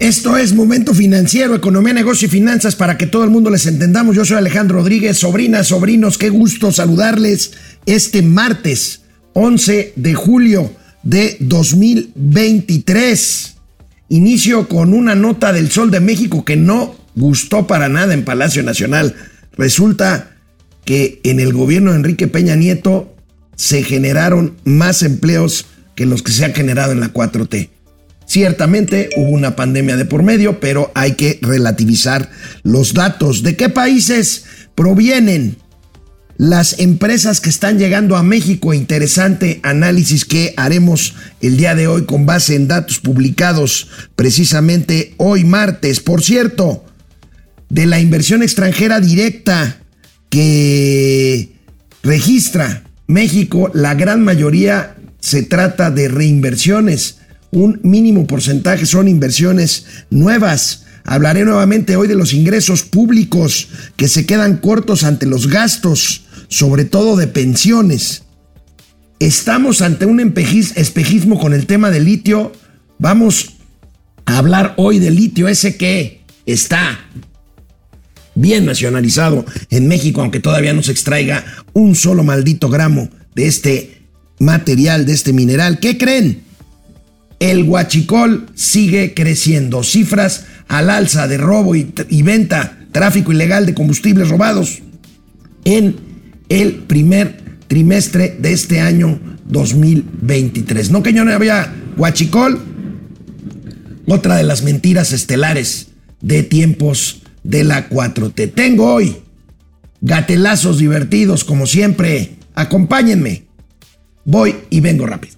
Esto es Momento Financiero, Economía, Negocio y Finanzas para que todo el mundo les entendamos. Yo soy Alejandro Rodríguez, sobrinas, sobrinos, qué gusto saludarles este martes 11 de julio de 2023. Inicio con una nota del Sol de México que no gustó para nada en Palacio Nacional. Resulta que en el gobierno de Enrique Peña Nieto se generaron más empleos que los que se han generado en la 4T. Ciertamente hubo una pandemia de por medio, pero hay que relativizar los datos. ¿De qué países provienen las empresas que están llegando a México? Interesante análisis que haremos el día de hoy con base en datos publicados precisamente hoy martes. Por cierto, de la inversión extranjera directa que registra México, la gran mayoría se trata de reinversiones un mínimo porcentaje son inversiones nuevas. Hablaré nuevamente hoy de los ingresos públicos que se quedan cortos ante los gastos, sobre todo de pensiones. Estamos ante un espejismo con el tema del litio. Vamos a hablar hoy del litio, ese que está bien nacionalizado en México, aunque todavía no se extraiga un solo maldito gramo de este material, de este mineral. ¿Qué creen? El huachicol sigue creciendo. Cifras al alza de robo y, venta, tráfico ilegal de combustibles robados en el primer trimestre de este año 2023. No que yo no había huachicol, otra de las mentiras estelares de tiempos de la 4T. Tengo hoy gatelazos divertidos como siempre. Acompáñenme. Voy y vengo rápido.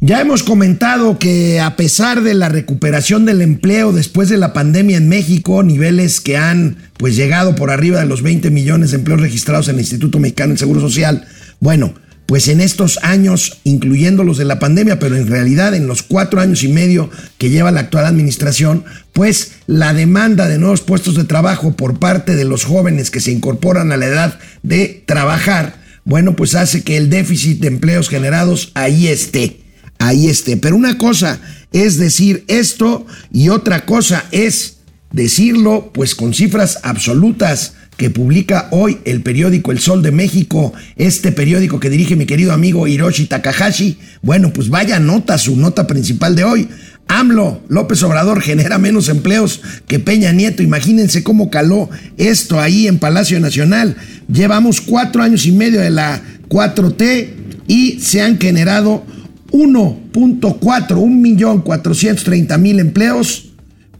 Ya hemos comentado que a pesar de la recuperación del empleo después de la pandemia en México, niveles que han pues llegado por arriba de los 20 millones de empleos registrados en el Instituto Mexicano del Seguro Social, bueno, pues en estos años, incluyendo los de la pandemia, pero en realidad en los cuatro años y medio que lleva la actual administración, pues la demanda de nuevos puestos de trabajo por parte de los jóvenes que se incorporan a la edad de trabajar, bueno, pues hace que el déficit de empleos generados ahí esté ahí esté. Pero una cosa es decir esto y otra cosa es decirlo pues con cifras absolutas que publica hoy el periódico El Sol de México, este periódico que dirige mi querido amigo Hiroshi Takahashi. Bueno, pues vaya nota, su nota principal de hoy. AMLO, López Obrador, genera menos empleos que Peña Nieto. Imagínense cómo caló esto ahí en Palacio Nacional. Llevamos cuatro años y medio de la 4T y se han generado 1.4, 1.430.000 empleos,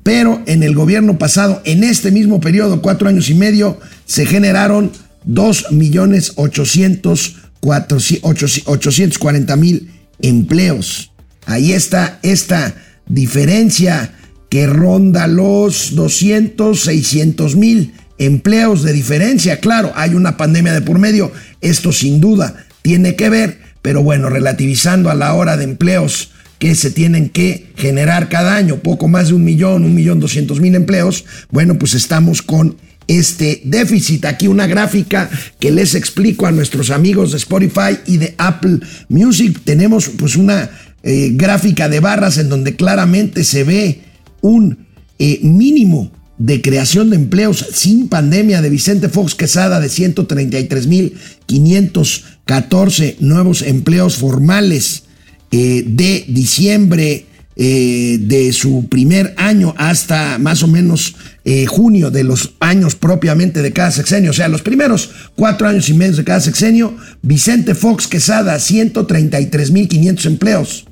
pero en el gobierno pasado, en este mismo periodo, cuatro años y medio, se generaron 2.840.000 empleos. Ahí está esta diferencia que ronda los 200, 600 mil empleos de diferencia. Claro, hay una pandemia de por medio, esto sin duda tiene que ver, pero bueno, relativizando a la hora de empleos que se tienen que generar cada año, poco más de un millón, un millón doscientos mil empleos, bueno, pues estamos con este déficit. Aquí una gráfica que les explico a nuestros amigos de Spotify y de Apple Music. Tenemos pues una eh, gráfica de barras en donde claramente se ve un eh, mínimo de creación de empleos sin pandemia de Vicente Fox Quesada de 133.514 nuevos empleos formales eh, de diciembre eh, de su primer año hasta más o menos eh, junio de los años propiamente de cada sexenio, o sea, los primeros cuatro años y medio de cada sexenio, Vicente Fox Quesada, 133.500 empleos.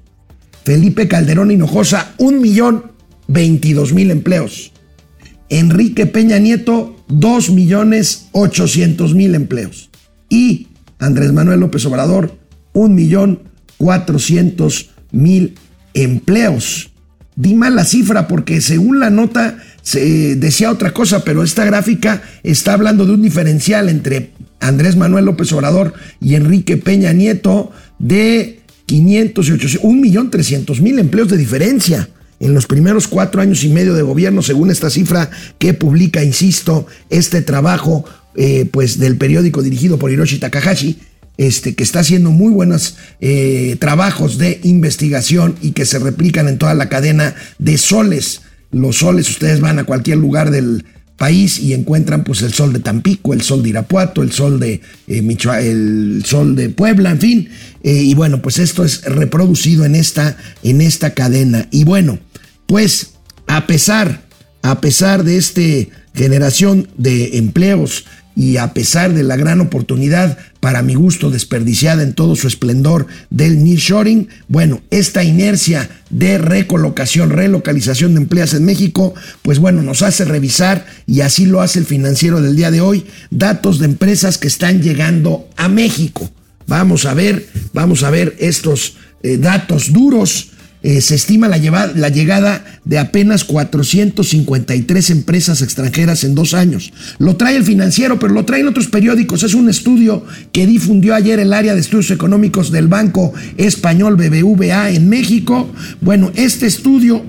Felipe Calderón Hinojosa, 1.022.000 empleos. Enrique Peña Nieto, 2.800.000 empleos. Y Andrés Manuel López Obrador, 1.400.000 empleos. Di mal la cifra porque según la nota se decía otra cosa, pero esta gráfica está hablando de un diferencial entre Andrés Manuel López Obrador y Enrique Peña Nieto de 500 y 800, 1.300.000 empleos de diferencia en los primeros cuatro años y medio de gobierno, según esta cifra que publica, insisto, este trabajo eh, pues del periódico dirigido por Hiroshi Takahashi, este, que está haciendo muy buenos eh, trabajos de investigación y que se replican en toda la cadena de soles. Los soles, ustedes van a cualquier lugar del país y encuentran pues el sol de Tampico, el sol de Irapuato, el sol de eh, el sol de Puebla, en fin. y bueno, pues esto es reproducido en esta, en esta cadena. Y bueno, pues a pesar, a pesar de esta generación de empleos y a pesar de la gran oportunidad, para mi gusto desperdiciada en todo su esplendor del nearshoring, bueno, esta inercia de recolocación, relocalización de empleos en México, pues bueno, nos hace revisar, y así lo hace el financiero del día de hoy, datos de empresas que están llegando a México. Vamos a ver, vamos a ver estos eh, datos duros eh, se estima la, llegada de apenas 453 empresas extranjeras en dos años. Lo trae el financiero, pero lo traen otros periódicos. Es un estudio que difundió ayer el área de estudios económicos del Banco Español BBVA en México. Bueno, este estudio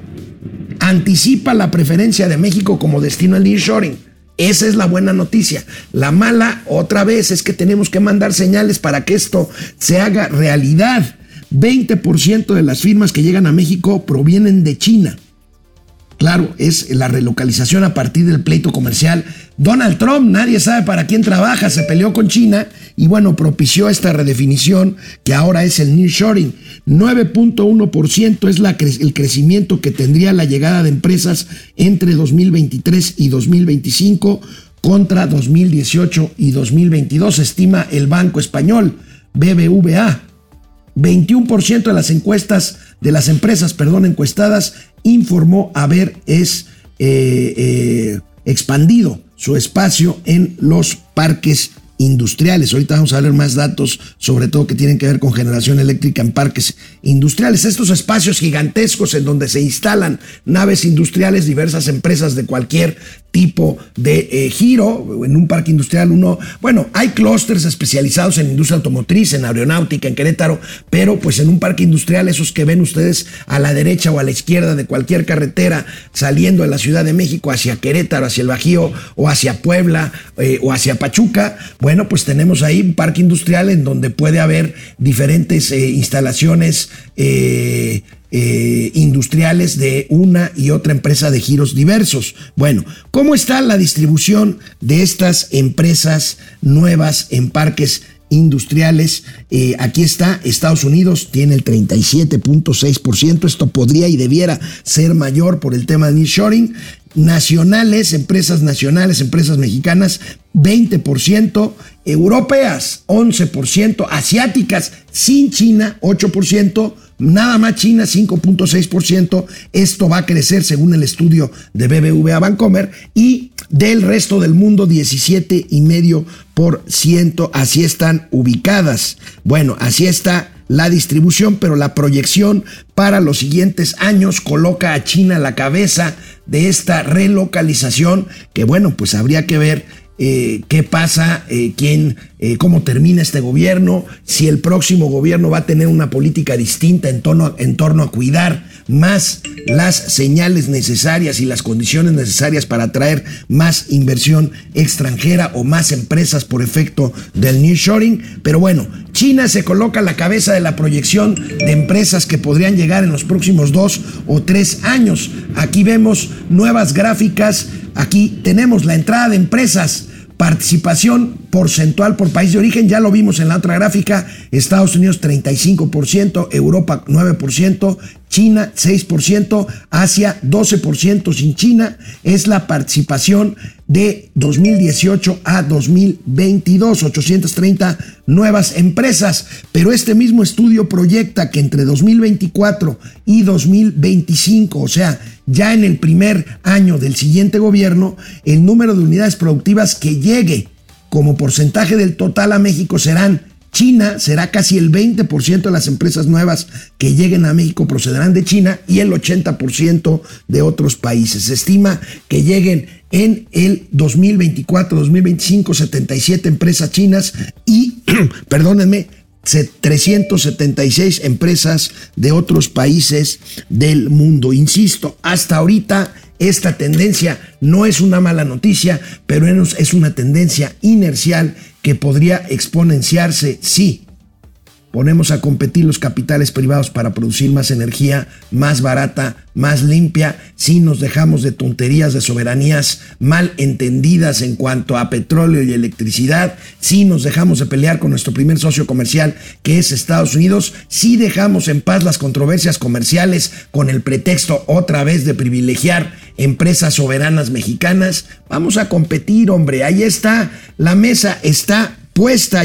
anticipa la preferencia de México como destino al nearshoring. Esa es la buena noticia. La mala, otra vez, es que tenemos que mandar señales para que esto se haga realidad. 20% de las firmas que llegan a México provienen de China. Claro, es la relocalización a partir del pleito comercial. Donald Trump, nadie sabe para quién trabaja, se peleó con China y bueno, propició esta redefinición que ahora es el nearshoring. 9.1% es el crecimiento que tendría la llegada de empresas entre 2023 y 2025 contra 2018 y 2022, estima el Banco Español, BBVA. 21% de las encuestas, de las empresas, perdón, encuestadas, informó haber es, eh, eh, expandido su espacio en los parques industriales. Ahorita vamos a ver más datos, sobre todo que tienen que ver con generación eléctrica en parques industriales. Estos espacios gigantescos en donde se instalan naves industriales, diversas empresas de cualquier tipo de eh, giro. En un parque industrial uno, bueno, hay clústeres especializados en industria automotriz, en aeronáutica, en Querétaro, pero pues en un parque industrial, esos que ven ustedes a la derecha o a la izquierda de cualquier carretera saliendo de la Ciudad de México hacia Querétaro, hacia el Bajío o hacia Puebla eh, o hacia Pachuca, bueno, pues tenemos ahí un parque industrial en donde puede haber diferentes eh, instalaciones eh, eh, industriales de una y otra empresa de giros diversos. Bueno, ¿cómo está la distribución de estas empresas nuevas en parques industriales. aquí está, Estados Unidos tiene el 37.6%, esto podría y debiera ser mayor por el tema de nearshoring nacionales, empresas nacionales, empresas mexicanas, 20%, europeas, 11%, asiáticas, sin China, 8%, nada más China, 5.6%. Esto va a crecer según el estudio de BBVA Bancomer y del resto del mundo, 17,5%. Así están ubicadas. Bueno, así está la distribución, pero la proyección para los siguientes años coloca a China a la cabeza de esta relocalización, que bueno, pues habría que ver eh, qué pasa, eh, quién, eh, cómo termina este gobierno, si el próximo gobierno va a tener una política distinta en, torno a cuidar más las señales necesarias y las condiciones necesarias para atraer más inversión extranjera o más empresas por efecto del nearshoring. Pero bueno, China se coloca a la cabeza de la proyección de empresas que podrían llegar en los próximos dos o tres años. Aquí vemos nuevas gráficas, aquí tenemos la entrada de empresas Participación porcentual por país de origen, ya lo vimos en la otra gráfica, Estados Unidos 35%, Europa 9%, China 6%, Asia 12% sin China, es la participación de 2018 a 2022, 830 nuevas empresas, pero este mismo estudio proyecta que entre 2024 y 2025, o sea, ya en el primer año del siguiente gobierno, el número de unidades productivas que llegue como porcentaje del total a México serán China será casi el 20% de las empresas nuevas que lleguen a México procederán de China y el 80% de otros países. Se estima que lleguen en el 2024-2025 77 empresas chinas y, perdónenme, 376 empresas de otros países del mundo. Insisto, hasta ahorita esta tendencia no es una mala noticia, pero es una tendencia inercial que podría exponenciarse si ponemos a competir los capitales privados para producir más energía, más barata, más limpia, si nos dejamos de tonterías de soberanías mal entendidas en cuanto a petróleo y electricidad, si nos dejamos de pelear con nuestro primer socio comercial que es Estados Unidos, si dejamos en paz las controversias comerciales con el pretexto otra vez de privilegiar empresas soberanas mexicanas, vamos a competir, hombre, ahí está, la mesa está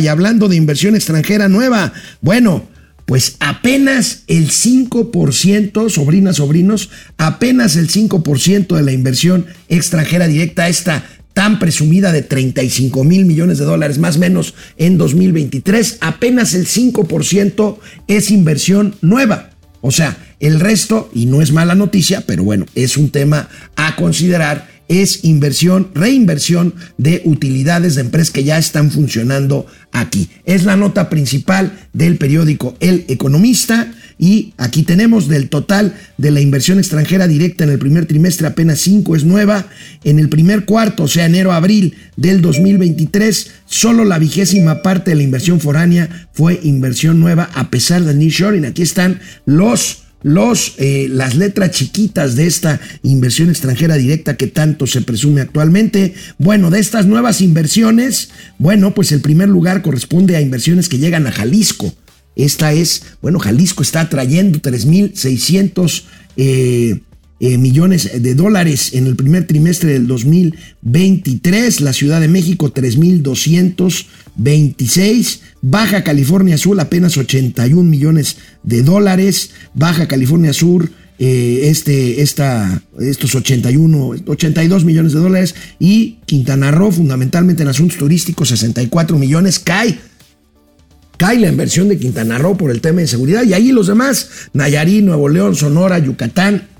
y hablando de inversión extranjera nueva, bueno, pues apenas el 5%, sobrinas, sobrinos, apenas el 5% de la inversión extranjera directa, esta tan presumida de 35 mil millones de dólares, más o menos en 2023, apenas el 5% es inversión nueva. O sea, el resto, y no es mala noticia, pero bueno, es un tema a considerar es inversión, reinversión de utilidades de empresas que ya están funcionando aquí. Es la nota principal del periódico El Economista y aquí tenemos del total de la inversión extranjera directa en el primer trimestre apenas 5 es nueva. En el primer cuarto, o sea, enero-abril del 2023, solo la vigésima parte de la inversión foránea fue inversión nueva a pesar del nearshoring. Aquí están los los, eh, las letras chiquitas de esta inversión extranjera directa que tanto se presume actualmente. Bueno, de estas nuevas inversiones, bueno, pues el primer lugar corresponde a inversiones que llegan a Jalisco. Esta es, bueno, Jalisco está trayendo 3.600 eh, eh, millones de dólares en el primer trimestre del 2023. La Ciudad de México 3.226. Baja California Sur apenas 81 millones de dólares. Baja California Sur eh, este, esta, estos 81, 82 millones de dólares. Y Quintana Roo, fundamentalmente en asuntos turísticos, 64 millones. Cae cae la inversión de Quintana Roo por el tema de seguridad y ahí los demás, Nayarit, Nuevo León, Sonora, Yucatán,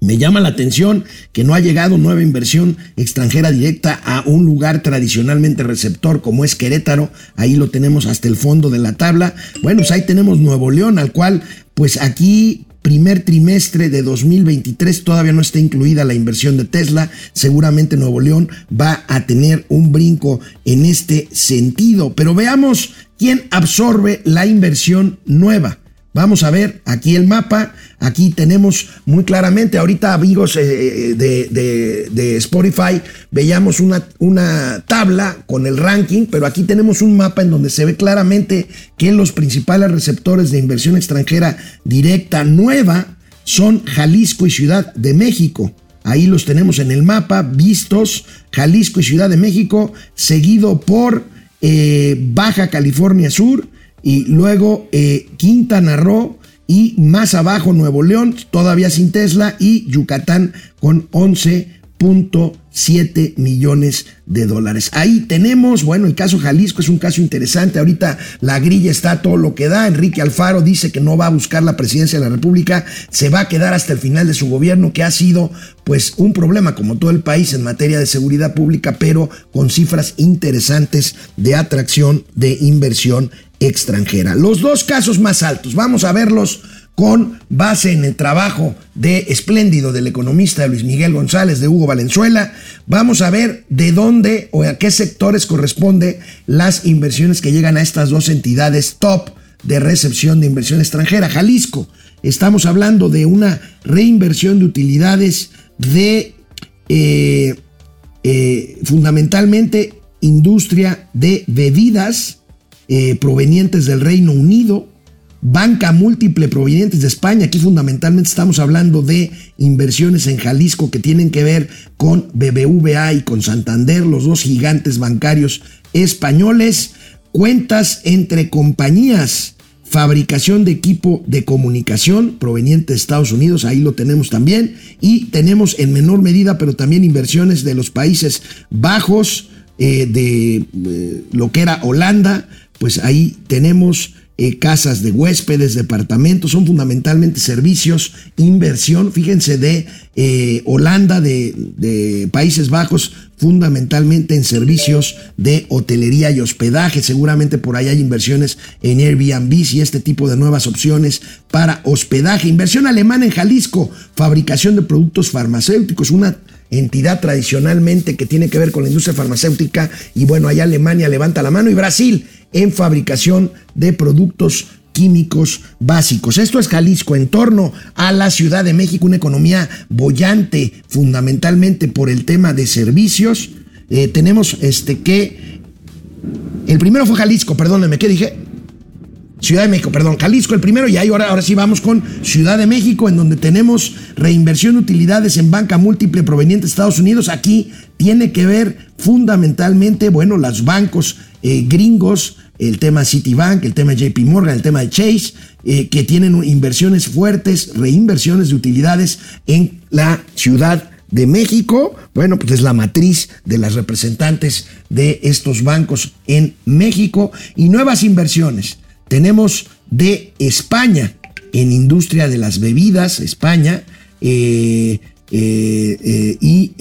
me llama la atención que no ha llegado nueva inversión extranjera directa a un lugar tradicionalmente receptor como es Querétaro. Ahí lo tenemos hasta el fondo de la tabla. Bueno, pues ahí tenemos Nuevo León, al cual pues aquí primer trimestre de 2023 todavía no está incluida la inversión de Tesla. Seguramente Nuevo León va a tener un brinco en este sentido. Pero veamos quién absorbe la inversión nueva. Vamos a ver aquí el mapa. Aquí tenemos muy claramente, ahorita amigos eh, de, de, Spotify, veíamos una, una tabla con el ranking, pero aquí tenemos un mapa en donde se ve claramente que los principales receptores de inversión extranjera directa nueva son Jalisco y Ciudad de México. Ahí los tenemos en el mapa, vistos, Jalisco y Ciudad de México, seguido por eh, Baja California Sur, y luego eh, Quintana Roo y más abajo Nuevo León, todavía sin Tesla, y Yucatán con 11.7 millones de dólares. Ahí tenemos, bueno, el caso Jalisco es un caso interesante. Ahorita la grilla está todo lo que da. Enrique Alfaro dice que no va a buscar la presidencia de la República, se va a quedar hasta el final de su gobierno, que ha sido pues un problema como todo el país en materia de seguridad pública, pero con cifras interesantes de atracción de inversión extranjera. Los dos casos más altos, vamos a verlos con base en el trabajo de espléndido del economista Luis Miguel González de Hugo Valenzuela. Vamos a ver de dónde o a qué sectores corresponde las inversiones que llegan a estas dos entidades top de recepción de inversión extranjera. Jalisco, estamos hablando de una reinversión de utilidades de eh, eh, fundamentalmente industria de bebidas eh, provenientes del Reino Unido, banca múltiple provenientes de España. Aquí fundamentalmente estamos hablando de inversiones en Jalisco que tienen que ver con BBVA y con Santander, los dos gigantes bancarios españoles. Cuentas entre compañías, fabricación de equipo de comunicación proveniente de Estados Unidos, ahí lo tenemos también. Y tenemos en menor medida, pero también inversiones de los Países Bajos, eh, de eh, lo que era Holanda, pues ahí tenemos eh, casas de huéspedes, departamentos, son fundamentalmente servicios, inversión, fíjense, de eh, Holanda, de, Países Bajos, fundamentalmente en servicios de hotelería y hospedaje. Seguramente por ahí hay inversiones en Airbnb y este tipo de nuevas opciones para hospedaje. Inversión alemana en Jalisco, fabricación de productos farmacéuticos, una entidad tradicionalmente que tiene que ver con la industria farmacéutica. Y bueno, allá Alemania levanta la mano y Brasil en fabricación de productos químicos básicos. Esto es Jalisco, en torno a la Ciudad de México, una economía bollante fundamentalmente por el tema de servicios. Eh, tenemos este que... El primero fue Jalisco, perdónenme, ¿qué dije? Ciudad de México, perdón, Jalisco el primero y ahí ahora, ahora sí vamos con Ciudad de México en donde tenemos reinversión de utilidades en banca múltiple proveniente de Estados Unidos. Aquí tiene que ver fundamentalmente, bueno, los bancos eh, gringos, el tema Citibank, el tema JP Morgan, el tema de Chase, eh, que tienen inversiones fuertes, reinversiones de utilidades en la Ciudad de México. Bueno, pues es la matriz de las representantes de estos bancos en México y nuevas inversiones. Tenemos de España en industria de las bebidas, España, eh, y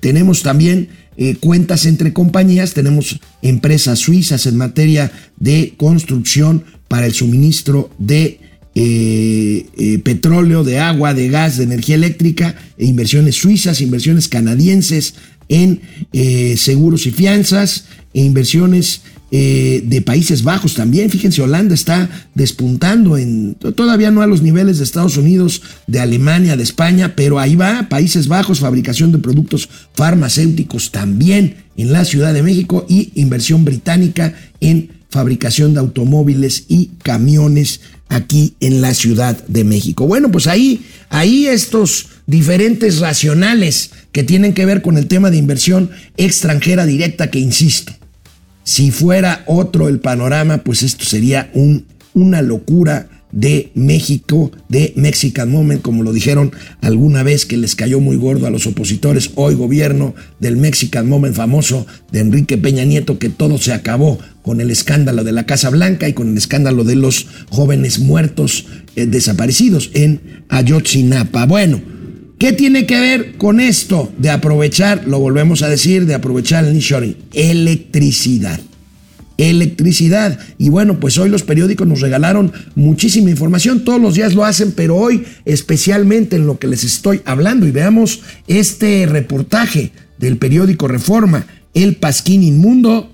tenemos también eh, cuentas entre compañías, tenemos empresas suizas en materia de construcción para el suministro de eh, eh, petróleo, de agua, de gas, de energía eléctrica, e inversiones suizas, inversiones canadienses en seguros y fianzas, e inversiones eh, de Países Bajos también. Fíjense, Holanda está despuntando en todavía no a los niveles de Estados Unidos, de Alemania, de España, pero ahí va, Países Bajos, fabricación de productos farmacéuticos también en la Ciudad de México y inversión británica en fabricación de automóviles y camiones aquí en la Ciudad de México. Bueno, pues ahí, ahí estos diferentes racionales que tienen que ver con el tema de inversión extranjera directa que insisto, si fuera otro el panorama, pues esto sería un, una locura de México, de Mexican Moment, como lo dijeron alguna vez que les cayó muy gordo a los opositores, hoy gobierno del Mexican Moment famoso de Enrique Peña Nieto, que todo se acabó con el escándalo de la Casa Blanca y con el escándalo de los jóvenes muertos eh, desaparecidos en Ayotzinapa. Bueno, ¿Qué tiene que ver con esto de aprovechar, lo volvemos a decir, de aprovechar el nearshoring? Electricidad. Electricidad. Y bueno, pues hoy los periódicos nos regalaron muchísima información, todos los días lo hacen, pero hoy especialmente en lo que les estoy hablando. Y veamos este reportaje del periódico Reforma, El Pasquín Inmundo.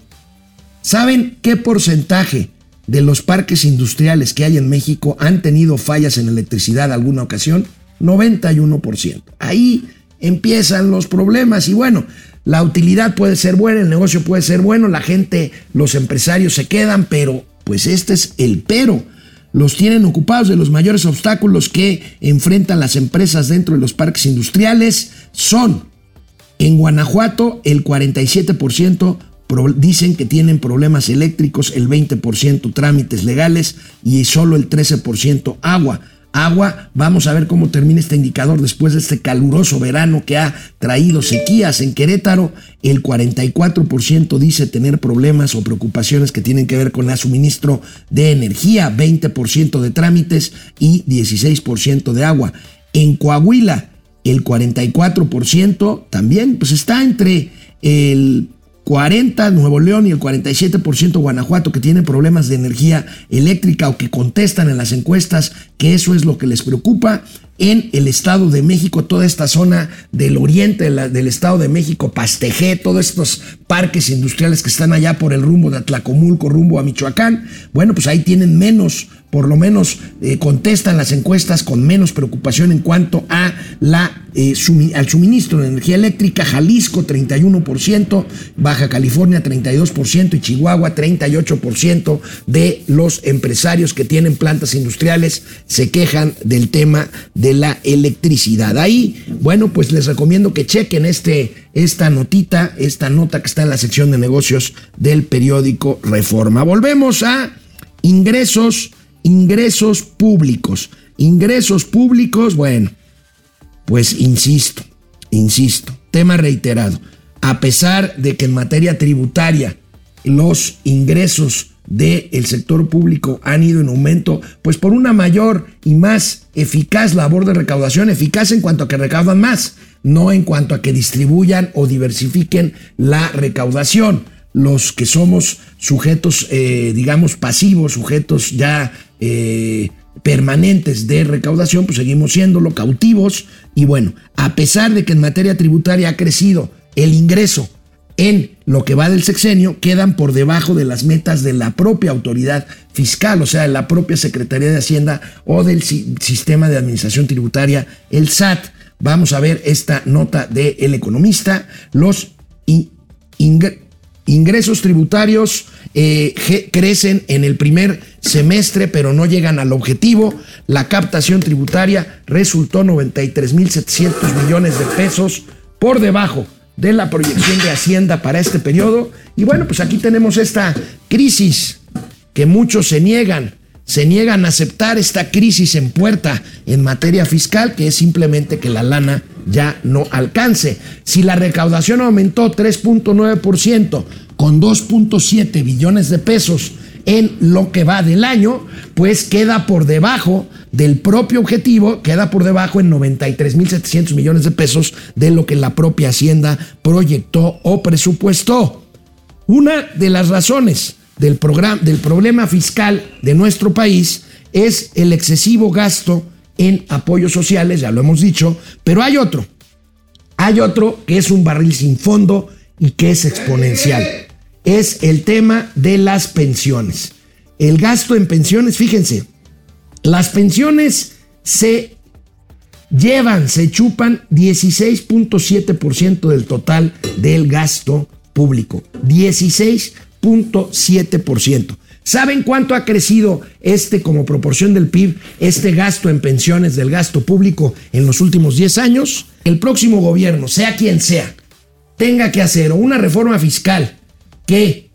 ¿Saben qué porcentaje de los parques industriales que hay en México han tenido fallas en electricidad alguna ocasión? 91%. Ahí empiezan los problemas y bueno, la utilidad puede ser buena, el negocio puede ser bueno, la gente, los empresarios se quedan, pero pues este es el pero. Los tienen ocupados de los mayores obstáculos que enfrentan las empresas dentro de los parques industriales son en Guanajuato el 47% dicen que tienen problemas eléctricos, el 20% trámites legales y solo el 13% agua agua. Vamos a ver cómo termina este indicador después de este caluroso verano que ha traído sequías en Querétaro. El 44% dice tener problemas o preocupaciones que tienen que ver con el suministro de energía, 20% de trámites y 16% de agua. En Coahuila, el 44% también pues está entre el 40 Nuevo León y el 47% Guanajuato que tienen problemas de energía eléctrica o que contestan en las encuestas que eso es lo que les preocupa. En el Estado de México, toda esta zona del oriente del Estado de México, Pastejé, todos estos parques industriales que están allá por el rumbo de Atlacomulco, rumbo a Michoacán, bueno, pues ahí tienen menos por lo menos eh, contestan las encuestas con menos preocupación en cuanto a la, eh, al suministro de energía eléctrica. Jalisco 31%, Baja California 32% y Chihuahua 38% de los empresarios que tienen plantas industriales se quejan del tema de la electricidad. Ahí, bueno, pues les recomiendo que chequen este, esta notita, esta nota que está en la sección de negocios del periódico Reforma. Volvemos a ingresos Ingresos públicos. Ingresos públicos, bueno, pues insisto, insisto, tema reiterado. A pesar de que en materia tributaria los ingresos del sector público han ido en aumento, pues por una mayor y más eficaz labor de recaudación, eficaz en cuanto a que recaudan más, no en cuanto a que distribuyan o diversifiquen la recaudación. Los que somos sujetos, eh, digamos, pasivos, sujetos ya eh, permanentes de recaudación, pues seguimos siéndolo, cautivos. Y bueno, a pesar de que en materia tributaria ha crecido el ingreso en lo que va del sexenio quedan por debajo de las metas de la propia autoridad fiscal, o sea, de la propia Secretaría de Hacienda o del sistema de administración tributaria, el SAT. Vamos a ver esta nota de El Economista. Los ingresos tributarios eh, crecen en el primer semestre, pero no llegan al objetivo. La captación tributaria resultó 93.700 millones de pesos por debajo de la proyección de Hacienda para este periodo. Y bueno, pues aquí tenemos esta crisis que muchos se niegan, se niegan a aceptar esta crisis en puerta en materia fiscal, que es simplemente que la lana ya no alcance. Si la recaudación aumentó 3.9% con 2.7 billones de pesos en lo que va del año, pues queda por debajo del propio objetivo, queda por debajo en 93.700 millones de pesos de lo que la propia Hacienda proyectó o presupuestó. Una de las razones del, del problema fiscal de nuestro país es el excesivo gasto en apoyos sociales, ya lo hemos dicho, pero hay otro. Hay otro que es un barril sin fondo y que es exponencial es el tema de las pensiones. El gasto en pensiones, fíjense, las pensiones se llevan, se chupan 16.7% del total del gasto público. 16.7%. ¿Saben cuánto ha crecido este como proporción del PIB, este gasto en pensiones del gasto público en los últimos 10 años? El próximo gobierno, sea quien sea, tenga que hacer una reforma fiscal que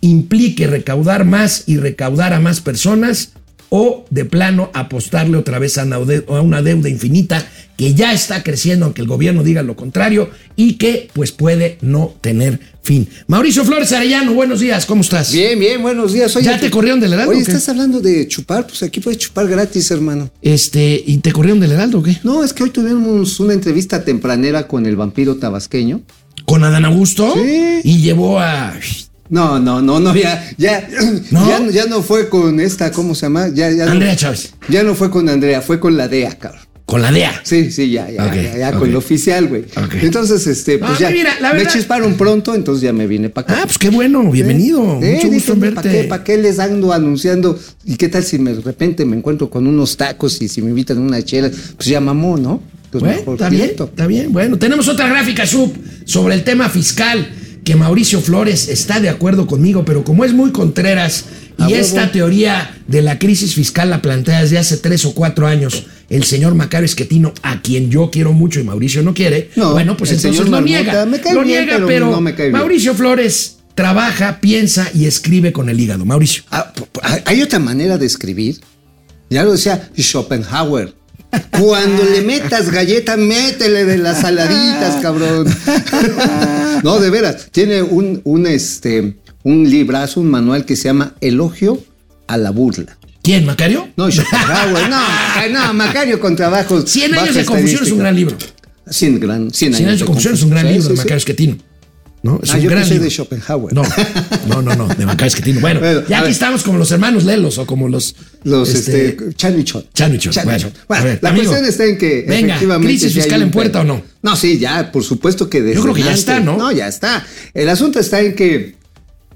implique recaudar más y recaudar a más personas o de plano apostarle otra vez a una deuda infinita que ya está creciendo aunque el gobierno diga lo contrario y que pues puede no tener fin. Mauricio Flores Arellano, buenos días, ¿cómo estás? Bien, bien, buenos días. ¿Ya te corrieron del Heraldo? Oye, ¿estás hablando de chupar? Pues aquí puedes chupar gratis, hermano. Este, ¿y te corrieron del Heraldo o qué? No, es que hoy tuvimos una entrevista tempranera con el vampiro tabasqueño. ¿Con Adán Augusto? Sí. Y llevó a no, no, no, no, ya, ya, ¿No? ya, no fue con esta, ¿cómo se llama? Ya, ya Andrea Chávez. Ya no fue con Andrea, fue con la DEA, cabrón. ¿Con la DEA? Sí, sí, ya, ya, ya, ya con el oficial, güey. Entonces, este, pues ya, mira, la verdad... me chisparon pronto, entonces ya me vine para acá. Ah, pues qué bueno, bienvenido. Mucho gusto verte. ¿Para qué, ¿Para qué les ando anunciando? ¿Y qué tal si me, de repente me encuentro con unos tacos y si me invitan una chela? Pues ya mamó, ¿no? Pues bueno, está bien, está bien. Bueno, tenemos otra gráfica, Sub, sobre el tema fiscal que Mauricio Flores está de acuerdo conmigo, pero como es muy contreras y esta teoría de la crisis fiscal la plantea desde hace tres o cuatro años el señor Macario Esquetino, a quien yo quiero mucho y Mauricio no quiere, bueno, pues entonces lo niega. lo niega, pero, Mauricio Flores trabaja, piensa y escribe con el hígado. Mauricio. Ah, hay otra manera de escribir. Ya lo decía Schopenhauer. Cuando le metas galleta, métele de las saladitas, cabrón. no, de veras. Tiene un, un, este, un librazo, un manual que se llama Elogio a la burla. ¿Quién, Macario? No, Schopenhauer. No, no, Macario con trabajos. 100 años de confusión es un gran libro. 100, gran, 100 años, de confusión es un gran libro de Macario Esquetino. ¿No? Es ah, un yo gran de Schopenhauer. No, no, no, no de Macario Esquetino. Bueno, ya aquí estamos como los hermanos Lelos o como los... Los, este, este Chan y Chon. Chan y Chon. Bueno, bueno ver, la amigo, cuestión está en que venga, ¿crisis fiscal en puerta o no? No, sí, ya, por supuesto que Yo creo que ya está, ¿no? No, ya está. El asunto está en que,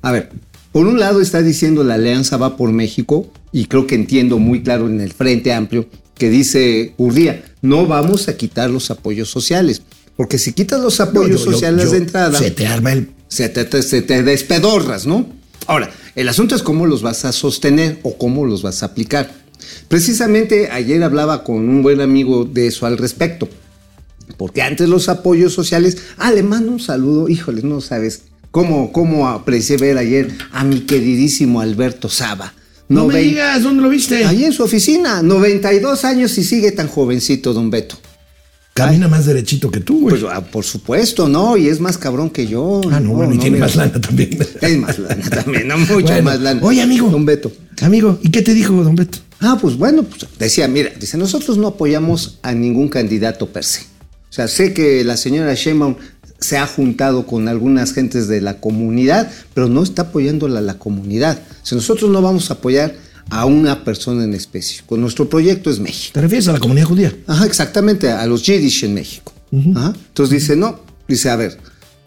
a ver, por un lado está diciendo la alianza va por México, y creo que entiendo muy claro en el Frente Amplio, que dice Urría, no vamos a quitar los apoyos sociales. Porque si quitas los apoyos sociales de entrada. Se te arma el. Se te, se te despedorras, ¿no? Ahora, el asunto es cómo los vas a sostener o cómo los vas a aplicar. Precisamente ayer hablaba con un buen amigo de eso al respecto. Porque antes los apoyos sociales. Ah, le mando un saludo. Híjole, no sabes cómo, cómo aprecié ver ayer a mi queridísimo Alberto Saba. No, me digas, ¿dónde lo viste? Ahí en su oficina, 92 años y sigue tan jovencito, don Beto. Camina más derechito que tú, güey. Pues ah, por supuesto, ¿no? Y es más cabrón que yo. ah, no, bueno, y tiene mira. más lana también. Es más lana también, no mucho Bueno, más lana. Oye, amigo. Don Beto. Amigo, ¿y qué te dijo don Beto? Ah, pues bueno, pues decía, mira, dice, nosotros no apoyamos a ningún candidato per se. O sea, sé que la señora Sheinbaum se ha juntado con algunas gentes de la comunidad, pero no está apoyándola a la comunidad. O sea, nosotros no vamos a apoyar a una persona en especie. Con nuestro proyecto es México. ¿Te refieres a la comunidad judía? Ajá, exactamente, a los Yiddish en México. Ajá. Entonces dice, no, dice, a ver,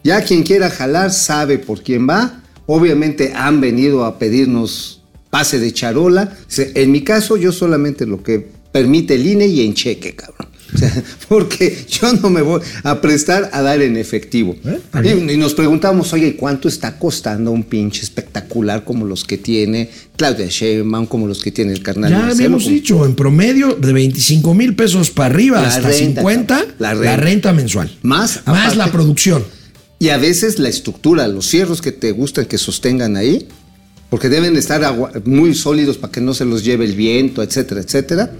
ya quien quiera jalar sabe por quién va. Obviamente han venido a pedirnos pase de charola. Dice, en mi caso, yo solamente lo que permite el INE y en cheque, cabrón. O sea, porque yo no me voy a prestar a dar en efectivo. ¿Eh? Y, y nos preguntamos, oye, ¿cuánto está costando un pinche espectacular como los que tiene Claudia Sheinbaum, como los que tiene el carnal Ya Marcelo? habíamos como- dicho, en promedio de 25 mil pesos para arriba La hasta renta, 50, cabrón. La la renta. mensual. Más, Más la producción. Y a veces la estructura, los cierros que te gustan que sostengan ahí, porque deben estar muy sólidos para que no se los lleve el viento, etcétera, etcétera.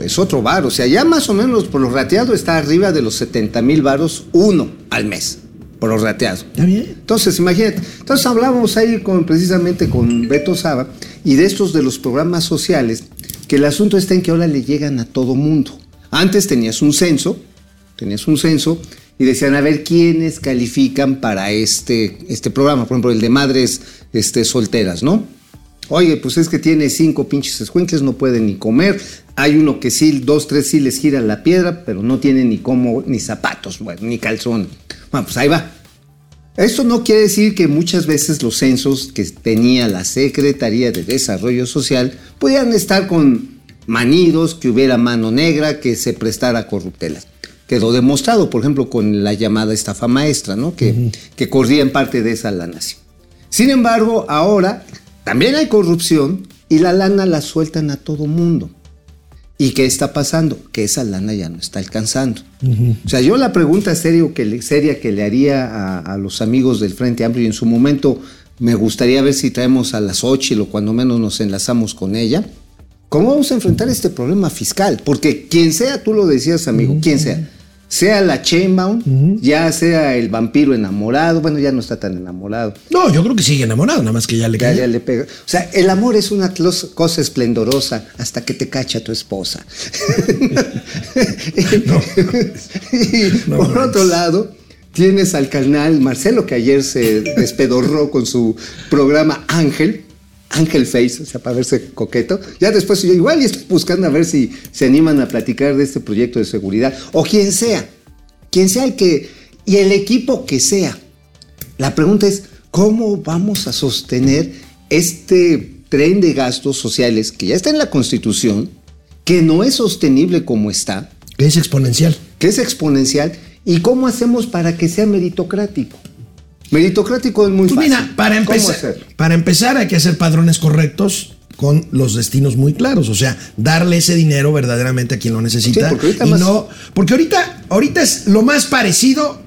Es otro bar. O sea, ya más o menos por lo rateado está arriba de los 70 mil varos uno al mes. Por lo rateado. Está bien. Entonces, imagínate. Entonces hablábamos ahí con, precisamente con Beto Saba y de estos de los programas sociales, que el asunto está en que ahora le llegan a todo mundo. Antes tenías un censo, tenías un censo y decían a ver quiénes califican para este, este programa, por ejemplo, el de madres este, solteras, ¿no? Oye, pues es que tiene cinco pinches escuincles, no puede ni comer. Hay uno que sí, dos, tres sí les gira la piedra, pero no tiene ni cómo, ni zapatos, bueno, ni calzón. Bueno, pues ahí va. Esto no quiere decir que muchas veces los censos que tenía la Secretaría de Desarrollo Social pudieran estar con manidos, que hubiera mano negra, que se prestara a corruptelas. Quedó demostrado, por ejemplo, con la llamada estafa maestra, ¿no? Que, que corría en parte de esa lana. sí. Sin embargo, ahora también hay corrupción y la lana la sueltan a todo mundo. ¿Y qué está pasando? Que esa lana ya no está alcanzando. O sea, yo la pregunta serio que le- seria que le haría a, a los amigos del Frente Amplio y en su momento me gustaría ver si traemos a las Xochitl o cuando menos nos enlazamos con ella. ¿Cómo vamos a enfrentar este problema fiscal? Porque quien sea, tú lo decías, amigo, quien sea, sea la Chainbound, ya sea el vampiro enamorado, bueno, ya no está tan enamorado, No, yo creo que sigue enamorado, nada más que ya le ya, cae. ya le pega. O sea, el amor es una cosa esplendorosa hasta que te cacha tu esposa. y No por manches. otro lado, tienes al canal Marcelo que ayer se despedorró con su programa Ángel. Ángel Face, o sea, para verse coqueto. Ya después yo igual y estoy buscando a ver si se animan a platicar de este proyecto de seguridad. O quien sea. Quien sea el que. Y el equipo que sea. La pregunta es, ¿cómo vamos a sostener este tren de gastos sociales que ya está en la Constitución, que no es sostenible como está, Que es exponencial. que es exponencial, y cómo hacemos para que sea meritocrático? Meritocrático es muy Pues fácil. mira, para ¿Cómo empezar, para empezar hay que hacer padrones correctos con los destinos muy claros, o sea, darle ese dinero verdaderamente a quien lo necesita Sí, porque ahorita y más- no, porque ahorita ahorita es lo más parecido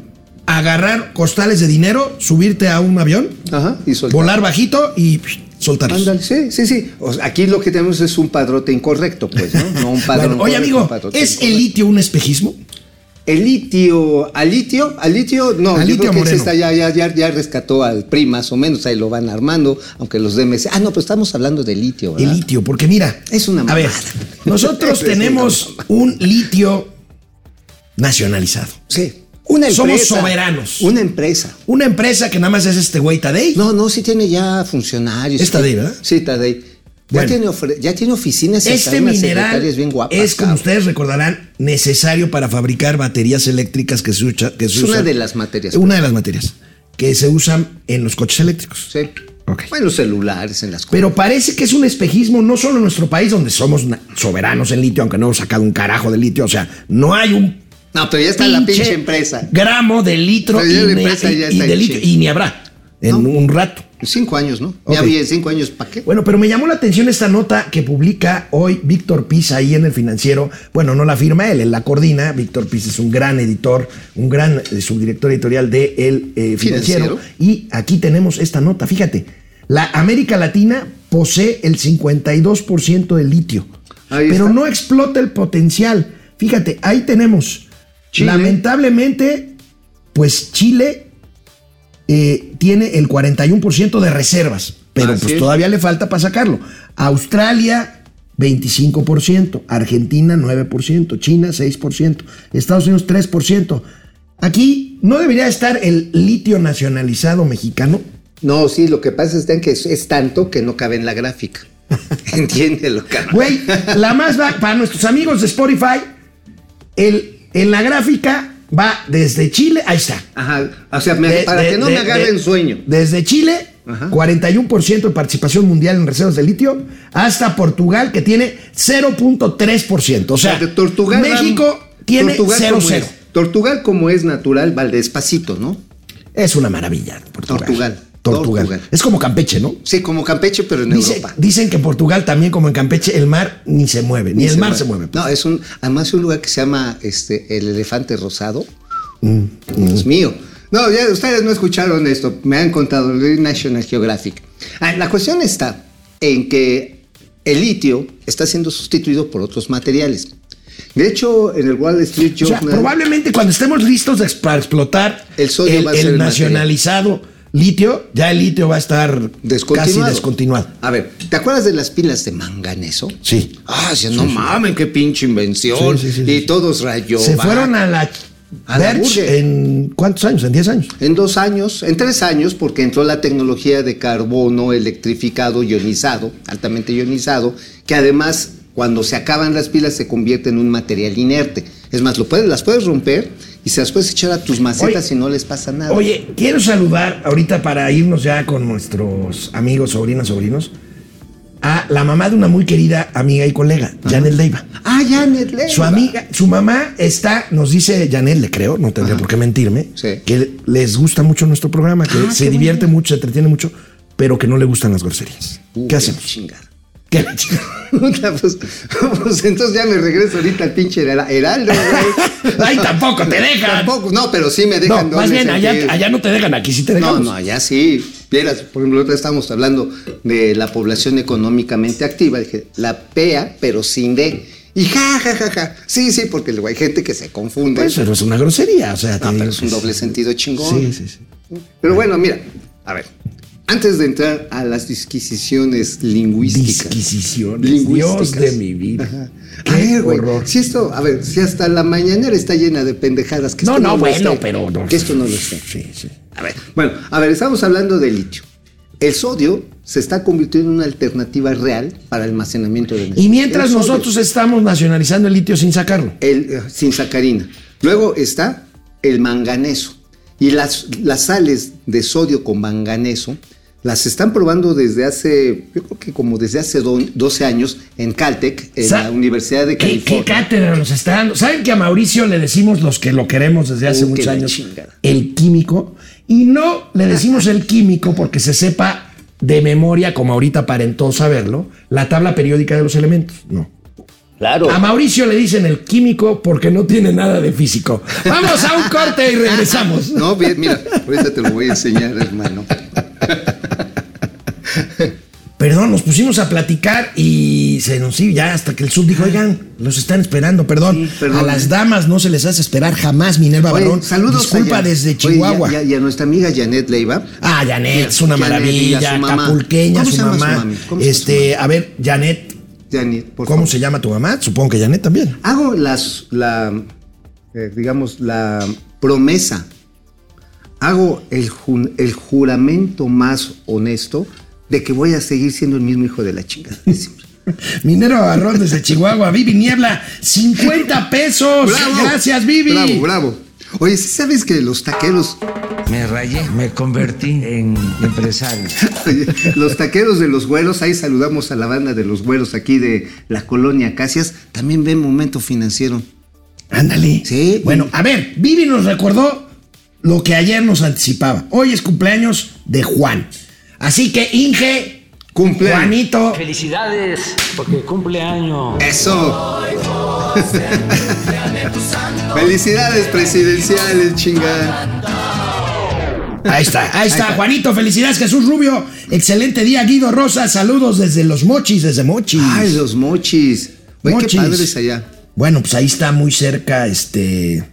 a agarrar costales de dinero, subirte a un avión, Ajá, y soltar. volar bajito y soltarlos. Ándale, sí, sí, sí. O sea, aquí lo que tenemos es un padrote incorrecto, pues, ¿no? No un padrón. Bueno, oye amigo, ¿es el litio un espejismo? El litio, al litio, al litio, no, Al yo litio creo que moreno. está ya, ya, ya, ya rescató al PRI más o menos, ahí lo van armando, aunque los DMC. Ah, no, pero estamos hablando de litio, ¿verdad? El litio, porque mira, Es una a ver, mamada. nosotros tenemos un litio nacionalizado. Sí. Una empresa. Somos soberanos. Una empresa. Una empresa que nada más es este güey Tadei. No, no, sí tiene ya funcionarios. Es Tadei, ¿verdad? Sí, Tadei. Ya, Bueno. tiene, ya tiene oficinas Este mineral bien guapas. es, como cabrón. ustedes recordarán, necesario para fabricar baterías eléctricas que se, usa- que se Es una de las materias. Una de las materias que se usan en los coches eléctricos. Sí. Ok. Bueno, los celulares, en las Pero parece que es un espejismo no solo en nuestro país, donde somos soberanos en litio, aunque no hemos sacado un carajo de litio. O sea, no hay un No, pero ya está la pinche empresa. gramo de litro y, empresa y- y de litio, y ni habrá en un rato. Cinco años, ¿no? Ya vi, cinco años, ¿para qué? Bueno, pero me llamó la atención esta nota que publica hoy Víctor Piz ahí en el financiero. Bueno, no la firma él, él la coordina. Víctor Piz es un gran editor, un gran eh, subdirector editorial de El eh, financiero. Financiero. Y aquí tenemos esta nota. Fíjate, la América Latina posee el 52% del litio, Ahí pero está. no explota el potencial. Fíjate, ahí tenemos Chile. Lamentablemente, pues Chile eh, tiene el 41% de reservas, pero Así pues es. todavía le falta para sacarlo. Australia, 25%, Argentina, 9%, China, 6%, Estados Unidos, 3%. Aquí no debería estar el litio nacionalizado mexicano. No, sí, lo que pasa es que es, es tanto que no cabe en la gráfica. Entiéndelo, cabrón. Güey, la más va, para nuestros amigos de Spotify, el, en la gráfica va desde Chile, ahí está. Ajá. O sea, me- De- para de- que no de- me agarren sueño. Desde Chile, Ajá. 41% de participación mundial en reservas de litio, hasta Portugal, que tiene 0.3%. O sea, de Tortugal. México tiene Tortugal 0.0. como es. Tortugal, como es natural, va despacito, ¿no? Es una maravilla. Portugal. Tortugal. Tortugal. Tortugal. Es como Campeche, ¿no? Sí, como Campeche, pero en Dice- Europa. dicen que Portugal también, como en Campeche, el mar ni se mueve, ni, el mar se mueve. No, es un, además es un lugar que se llama este, el elefante rosado. Mm, Dios mío. No, ya ustedes no escucharon esto, me han contado, leí National Geographic. Ah, la cuestión está en que el litio está siendo sustituido por otros materiales. De hecho, en el Wall Street O sea, Journal... probablemente cuando estemos listos para explotar El sodio el, va a ser el el nacionalizado litio, ya el litio va a estar casi descontinuado. A ver, ¿te acuerdas de las pilas de manganeso? Sí. Ah, sí, no mames, qué pinche invención. Sí, sí, sí, y sí. todos rayó. Se fueron a la, A la Berch en ¿cuántos años? ¿En 10 años? En dos años, en tres años, porque entró la tecnología de carbono electrificado, ionizado, altamente ionizado, que además, cuando se acaban las pilas, se convierte en un material inerte. Es más, lo puedes, las puedes romper y se las puedes echar a tus macetas Oye, y no les pasa nada. Oye, quiero saludar ahorita para irnos ya con nuestros amigos, sobrinas, sobrinos, a la mamá de una muy querida amiga y colega, Janet Leiva. Ah, Janet Leiva. Su amiga, su mamá está, nos dice Janet, le creo, no tendría por qué mentirme, Sí. que les gusta mucho nuestro programa, que Ah, se divierte bueno. mucho, se entretiene mucho, pero que no le gustan las groserías. Uh, ¿Qué hacemos? ¿Qué? Puta, pues, pues entonces ya me regreso ahorita al pinche Hera- Heraldo, güey. Ay, tampoco te dejan. Tampoco, no, pero sí me No, dejan. más doble bien, allá, no te dejan, aquí sí te No, dejamos. no, allá sí. Vieras, por ejemplo, otra estábamos hablando de la población económicamente activa. Dije, la PEA, pero sin D. Y ja, ja, ja, ja. Sí, sí, porque luego hay gente que se confunde. Pues, pero es una grosería, o sea, no, pero es un que doble sentido chingón. Sí, sí, sí. Pero bueno, mira, a ver. Antes de entrar a las disquisiciones lingüísticas. Disquisiciones. Lingüísticas. Dios de mi vida. Ajá. Qué A ver, güey, horror. si esto, a ver, si hasta la mañanera está llena de pendejadas, que No, esto no, lo bueno, pero no. que esto no lo esté. Sí, sí. A ver, bueno, a ver, estamos hablando de litio. El sodio se está convirtiendo en una alternativa real para almacenamiento de energía. Y mientras El nosotros estamos nacionalizando el litio sin sacarlo. el, eh, sin sacarina. Luego está el manganeso. Y las, las sales de sodio con manganeso las están probando desde hace, yo creo que como desde hace do- 12 años en Caltech, en Sa- la Universidad de ¿Qué, California. qué cátedra nos está dando? ¿Saben que a Mauricio le decimos los que lo queremos desde hace Uh, muchos años? chingada. El químico. Y no le decimos el químico porque se sepa de memoria, como ahorita aparentó saberlo, la tabla periódica de los elementos. No. Claro. A Mauricio le dicen el químico porque no tiene nada de físico. Vamos a un corte y regresamos. No, bien, mira, ahorita te lo voy a enseñar, hermano. Perdón, nos pusimos a platicar y se nos iba ya hasta que el sub dijo, oigan, los están esperando, perdón. Sí, perdón. A las damas no se les hace esperar jamás, Minerva Oye, Barrón. saludos Disculpa a desde Oye, Chihuahua. y a- y a nuestra amiga Janet Leiva. Ah, Janet, es una Janet maravilla, su capulqueña, ¿Cómo su mamá. este, su a ver, Janet, Janet, por ¿cómo favor. se llama tu mamá? Supongo que Janet también. Hago las, la, eh, digamos, la promesa. Hago el, ju- el juramento más honesto de que voy a seguir siendo el mismo hijo de la chingada. Minerva Barrón desde Chihuahua, Vivi Niebla, 50 pesos. Gracias, Vivi. Bravo, bravo. Oye, ¿sí sabes que los taqueros, Me rayé, me convertí en empresario. oye, los taqueros de los güeros, ahí saludamos a la banda de los güeros aquí de la colonia Casias, también ven momento financiero. Ándale. Sí. Bueno, a ver, Vivi nos recordó lo que ayer nos anticipaba. Hoy es cumpleaños de Juan. Así que, Inge, Cumpleaños. Juanito, Felicidades, porque cumple año. Eso. Felicidades presidenciales, chingada. Ahí está, ahí está, Juanito, felicidades, Jesús Rubio. Excelente día, Guido Rosa. Saludos desde los mochis, desde mochis. Ay, los mochis. Güey, qué padres allá. Bueno, pues ahí está muy cerca, este.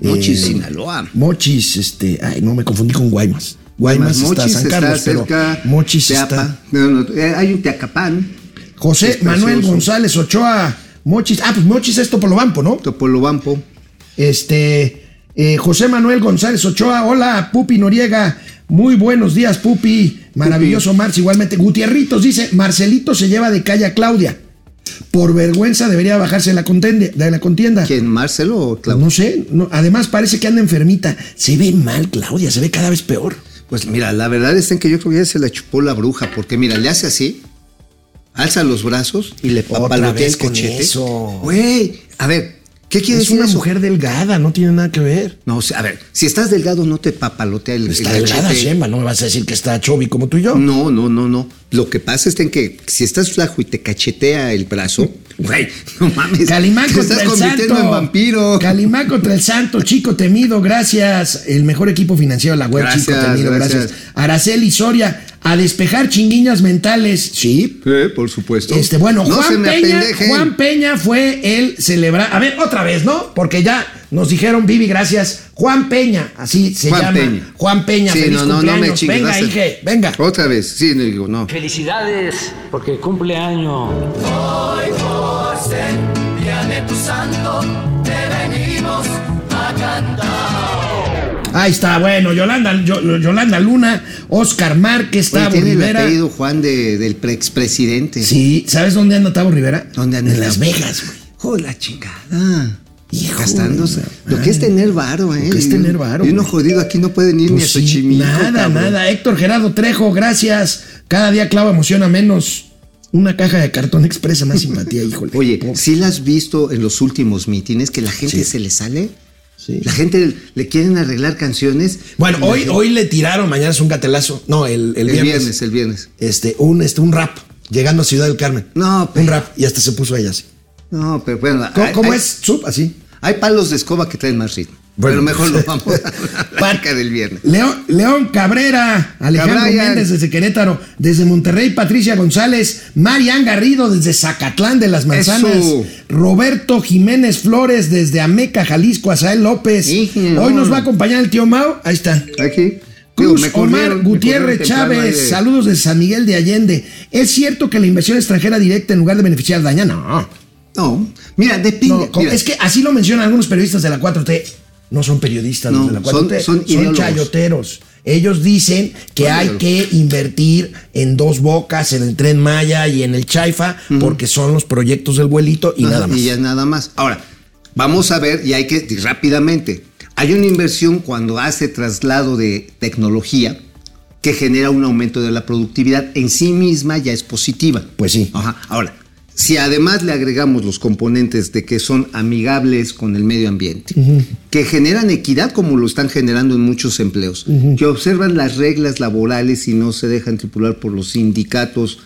Mochis, Eh, Sinaloa. Mochis, este, ay, no me confundí con Guaymas. Guaymas está Mochis San Carlos, pero cerca, Mochis Teapa. está. No, no, eh, hay un Teacapán, José Manuel. González Ochoa, Mochis, ah, pues Mochis es Topolobampo, ¿no? Topolobampo. Este, eh, José Manuel González Ochoa, hola, Pupi Noriega, muy buenos días, Pupi, maravilloso Marx, igualmente. Gutierritos dice, Marcelito se lleva de calle a Claudia. Por vergüenza debería bajarse de la contienda. De la contienda. ¿Quién, Marcelo o Claudio? No sé, no, además parece que anda enfermita. Se ve mal, Claudia, se ve cada vez peor. Pues mira, la verdad es en que yo creo que ya se la chupó la bruja, porque mira, le hace así, alza los brazos y le papalotea el eso. Güey, a ver, ¿qué quiere Es decir una eso? mujer delgada, no tiene nada que ver. No, o sea, a ver, si estás delgado no te papalotea el, el Está delgada, cachete. Shemba, no me vas a decir que está chovi como tú y yo. No, no, no, no. Lo que pasa es en que si estás flaco y te cachetea el brazo, güey, no mames. Calimán te contra estás el convirtiendo Santo. en vampiro. Calimán contra el Santo, chico temido, gracias. El mejor equipo financiero de la web, chico Gracias, temido, gracias. gracias. Araceli Soria, a despejar chinguiñas mentales. Sí. Eh, por supuesto. Este, bueno, no Juan Peña. Juan Peña fue el celebrar. A ver, otra vez, ¿no? Porque ya nos dijeron, Vivi, gracias. Juan Peña, así se Juan llama. Peña. Juan Peña, Sí, feliz no, no, no cumpleaños. me chingues. venga, a- venga. Otra vez, sí, no digo, no. Felicidades porque cumple año. Ahí está, bueno, Yolanda, Yo- Yolanda Luna, Oscar Márquez, Oye, Tavo tiene el Rivera. apellido Juan de, del expresidente. Sí, ¿sabes dónde anda Tavo Rivera? ¿Dónde anda En el Las? Vegas, güey. Joder, chingada. Hijo Gastándose. Lo que es tener varo, ¿eh? Lo que es tener varo, Y uno jodido aquí no puede ni ir ni a Pues Xochimilco. nada, cabrón. nada. Héctor Gerardo Trejo, gracias. Cada día clava emociona menos. Una caja de cartón expresa más simpatía, híjole. Oye, Pobre. ¿sí la has visto en los últimos mítines que la gente Sí. se le sale? Sí. La gente le quieren arreglar canciones. Bueno, hoy, hoy le tiraron, mañana es un gatelazo. No, el, el El viernes. viernes, el viernes. Este, un, este, un rap. Llegando a Ciudad del Carmen. No, Un pero, rap. Y hasta se puso ella así. no, pero bueno. ¿Cómo, hay- cómo hay- es? Sub, así. Hay palos de escoba que traen más ritmo. Bueno. Pero mejor lo vamos a la Pat- arca del viernes. León, León Cabrera, Alejandro Cabrayan. Méndez desde Querétaro, desde Monterrey, Patricia González, Marian Garrido desde Zacatlán de las Manzanas, Eso. Roberto Jiménez Flores desde Ameca, Jalisco, Azael López. Hoy nos va a acompañar el tío Mau, ahí está. Aquí. Cruz Digo, Omar Gutiérrez Chávez, de- saludos de San Miguel de Allende. ¿Es cierto que la inversión extranjera directa en lugar de beneficiar daña? No. No, mira, depende. No, es que así lo mencionan algunos periodistas de la 4T. No son periodistas No, los de la 4T, son- chayoteros. Ellos dicen que hay que invertir en dos bocas, en el tren Maya y en el Chaifa, porque son los proyectos del vuelito y Ajá, nada más. Y ya nada más. Ahora, vamos a ver, y hay que rápidamente. Hay una inversión cuando hace traslado de tecnología que genera un aumento de la productividad. En sí misma ya es positiva. Pues sí. Ajá. Ahora, si además le agregamos los componentes de que son amigables con el medio ambiente, que generan equidad como lo están generando en muchos empleos, que observan las reglas laborales y no se dejan tripular por los sindicatos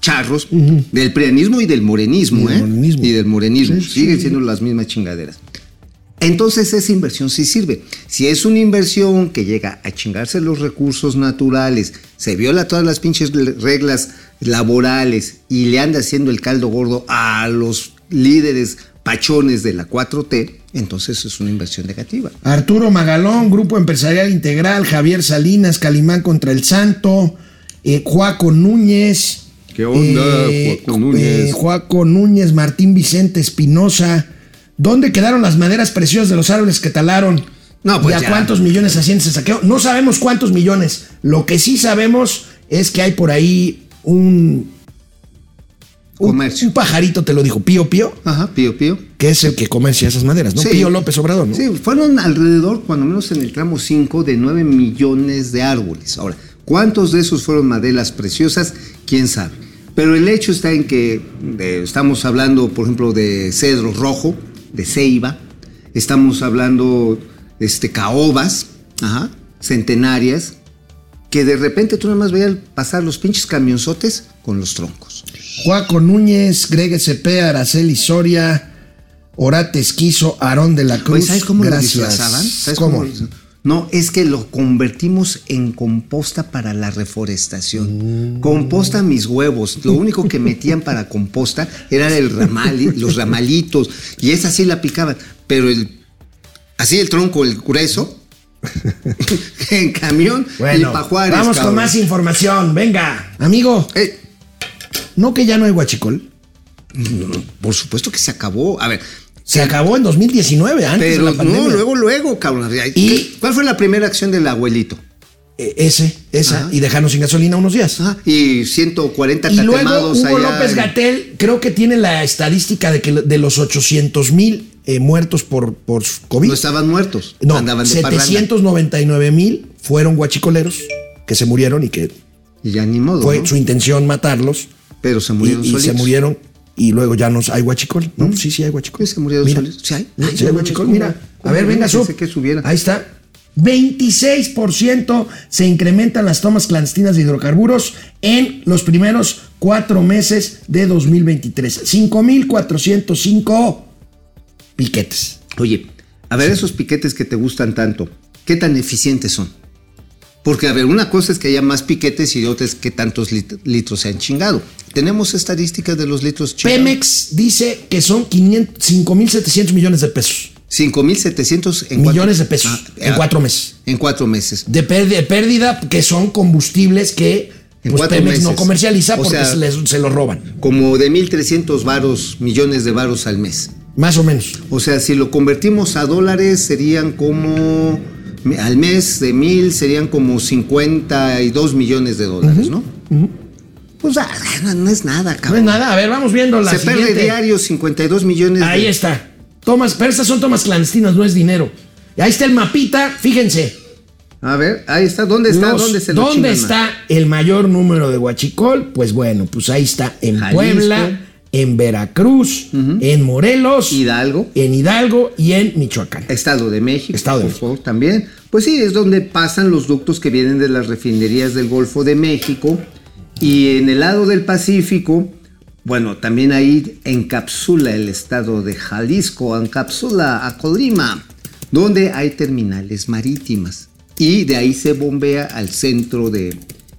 charros del prianismo y del morenismo, Y del ¿eh? morenismo. Y del morenismo. Sí, sí. Siguen siendo las mismas chingaderas. Entonces esa inversión sí sirve. Si es una inversión que llega a chingarse los recursos naturales, se viola todas las pinches reglas laborales y le anda haciendo el caldo gordo a los líderes pachones de la 4T, entonces es una inversión negativa. Arturo Magalón, Grupo Empresarial Integral, Javier Salinas, Calimán contra el Santo, eh, Juaco Núñez. ¿Qué onda, Juaco Núñez? eh, Juaco Núñez, Martín Vicente Espinosa. ¿Dónde quedaron las maderas preciosas de los árboles que talaron? No, pues ¿Y a ya. cuántos millones asciende ese saqueo? No sabemos cuántos millones. Lo que sí sabemos es que hay por ahí un. Un, Comercio. un pajarito, te lo dijo, Pío Pío, Ajá, pío, pío. que es el que comercia esas maderas, ¿no? Sí. Pío López Obrador, ¿no? Sí, fueron alrededor, cuando menos en el tramo 5, de 9 millones de árboles. Ahora, ¿cuántos de esos fueron maderas preciosas? ¿Quién sabe? Pero el hecho está en que eh, estamos hablando, por ejemplo, de cedro rojo, de ceiba, estamos hablando este, caobas, ajá, centenarias, que de repente tú nada más veías pasar los pinches camionzotes con los troncos. Juaco Núñez, Greg SP, Araceli Soria, Orate Esquizo, Aarón de la Cruz. Oye, ¿Sabes cómo Gracias. lo disfrazaban? ¿Sabes ¿Cómo? cómo lo- No, es que lo convertimos en composta para la reforestación. Mm. Composta mis huevos. Lo único que metían para composta era el ramal, los ramalitos. Y esa sí la picaban. Pero el Así el tronco, el grueso. en camión Bueno, y pa' Juárez, vamos cabrón. con más información. Venga, amigo, Eh, ¿no que ya no hay huachicol? por supuesto que se acabó. A ver, Se acabó en 2019, antes pero de la pandemia. no, luego, luego, cabrón. Y- ¿Qué- ¿Cuál fue la primera acción del abuelito? Eh, Ese, esa, Ajá. y dejarnos sin gasolina unos días. Ah, y 140 Y luego Hugo allá López Gatel creo que tiene la estadística de que de los 800 mil muertos por, por COVID. No estaban muertos, No, andaban de parranda. 799 mil fueron guachicoleros que se murieron y que Y ya ni modo, fue ¿no? su intención matarlos. Pero se Y, murieron y se solitos. murieron y luego ya no hay huachicol. No, sí, sí hay huachicol. Sí, se murieron Mira. solitos. Sí hay. Ay, sí hay mames, mira. A ver, venga, sub. que subiera. Ahí está. 26% se incrementan las tomas clandestinas de hidrocarburos en los primeros cuatro meses de 2023. 5.405 piquetes. Oye, a ver esos piquetes que te gustan tanto, ¿qué tan eficientes son? Porque, a ver, una cosa es que haya más piquetes y otra es que tantos lit- litros se han chingado. Tenemos estadísticas de los litros chingados. Pemex dice que son 500 5.700 millones de pesos. 5.700 en millones de pesos Ah, en ah, cuatro meses. En cuatro meses. De pérdida, que son combustibles que pues, Pemex no comercializa O porque sea- se, les- se los roban. Como de 1.300 varos, millones de varos al mes. Más o menos. O sea, si lo convertimos a dólares, serían como. Al mes de mil serían como 52 millones de dólares, ¿no? Pues ah, no, no es nada, No cabrón. es nada. A ver, vamos viendo la Se siguiente. pierde diario 52 millones de Ahí está. Tomas, pero estas son tomas clandestinas, no es dinero. Ahí está el mapita, fíjense. A ver, ahí está. ¿Dónde está? Los- ¿Dónde se ¿dónde más? está el mayor número de huachicol? Pues bueno, pues ahí está en Jalisco. Puebla, en Veracruz, en Morelos, Hidalgo. en Hidalgo y en Michoacán. Estado de México, Estado de México. también. Pues sí, es donde pasan los ductos que vienen de las refinerías del Golfo de México. Y en el lado del Pacífico, bueno, también ahí encapsula el estado de Jalisco, encapsula a Colima, donde hay terminales marítimas. Y de ahí se bombea al centro de,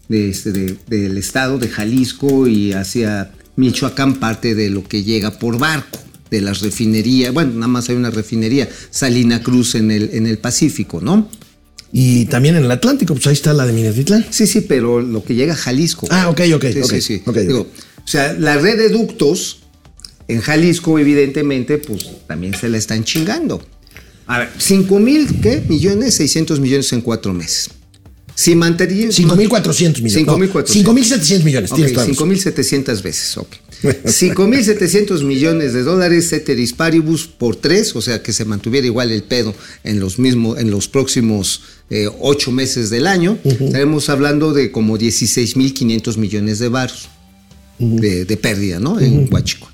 de este, de- del estado de Jalisco y hacia Michoacán, parte de lo que llega por barco de las refinerías. Bueno, nada más hay una refinería, Salina Cruz en el, en el Pacífico, ¿no? Y también en el Atlántico, pues ahí está la de Minatitlán. Sí, sí, pero lo que llega a Jalisco. Ah, ok, ok, Sí, ok, sí, sí. ok, ok. Digo, o sea, la red de ductos en Jalisco, evidentemente, pues también se la están chingando. A ver, 5 mil, ¿qué? Millones, 600 millones en cuatro meses. Si mantenía... 5.400 millones. 5.400. 5.700 millones. Ok, tienes toda la razón. 5.700 veces, ok. 5.700 millones de dólares, ceteris paribus, por tres, o sea, que se mantuviera igual el pedo en los, mismos, en los próximos eh, ocho meses del año. Estaremos hablando de como 16.500 millones de varos de, de pérdida, ¿no? En Huachico.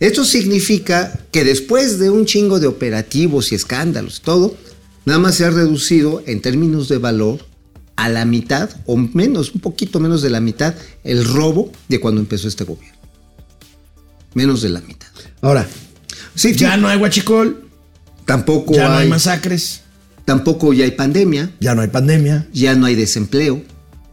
Esto significa que después de un chingo de operativos y escándalos y todo, nada más se ha reducido en términos de valor a la mitad o menos, un poquito menos de la mitad, el robo de cuando empezó este gobierno. Menos de la mitad. Ahora, Sí, ya sí, no hay huachicol, tampoco ya no hay hay, masacres, tampoco ya hay pandemia, ya no hay pandemia, ya no hay desempleo,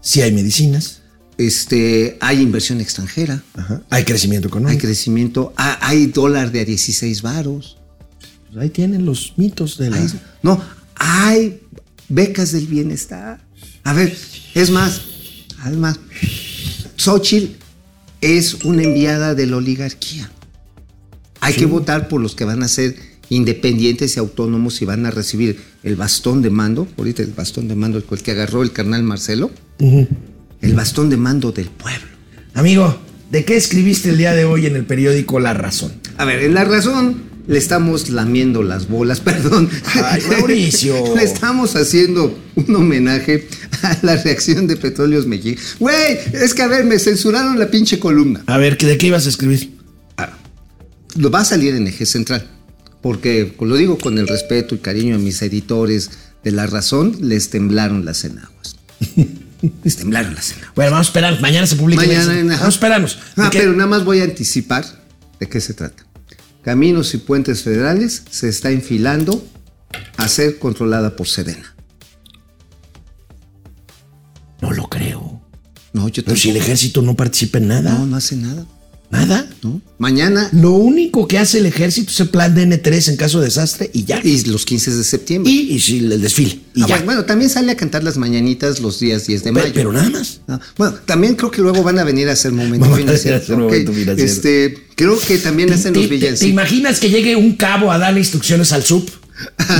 sí hay medicinas, este, hay inversión extranjera, ajá, hay crecimiento hay económico. crecimiento, ha- hay dólar de a 16 varos. Pues ahí tienen los mitos de la... Hay- no, hay becas del bienestar. A ver, es más, además, Xochitl es una enviada de la oligarquía. Hay que votar por los que van a ser independientes y autónomos y van a recibir el bastón de mando, ahorita el bastón de mando el que agarró el carnal Marcelo, el bastón de mando del pueblo. Amigo, ¿de qué escribiste el día de hoy en el periódico La Razón? A ver, en la razón le estamos lamiendo las bolas, perdón. Ay, Mauricio. le estamos haciendo un homenaje a la reacción de Petróleos México. Güey, es que a ver, me censuraron la pinche columna. A ver, ¿de qué ibas a escribir? Lo va a salir en eje central. Porque, lo digo con el respeto y cariño a mis editores de la razón, les temblaron las enaguas. les temblaron las enaguas. Bueno, vamos a esperar, mañana se publica. Mañana, Vamos ajá. a esperarnos. ¿De Ah, qué? pero nada más voy a anticipar de qué se trata. Caminos y puentes federales se está enfilando a ser controlada por Sedena. No lo creo. No, yo Pero si el ejército no participa en nada. No, no hace nada. Nada. ¿no? Mañana Lo único que hace el ejército es el plan de N3 en caso de desastre y ya. y los 15 de septiembre. Y, y el desfile. Y Ah, ya. bueno, bueno, también sale a cantar las mañanitas los días 10 de Pero- mayo. pero nada más. Ah, Bueno, también creo que luego van a venir a hacer momento a financiero. hacer Ok, momento financiero. Este, creo que también hacen ¿Te, los te- te villancicos. imaginas que llegue un cabo a darle instrucciones al SUP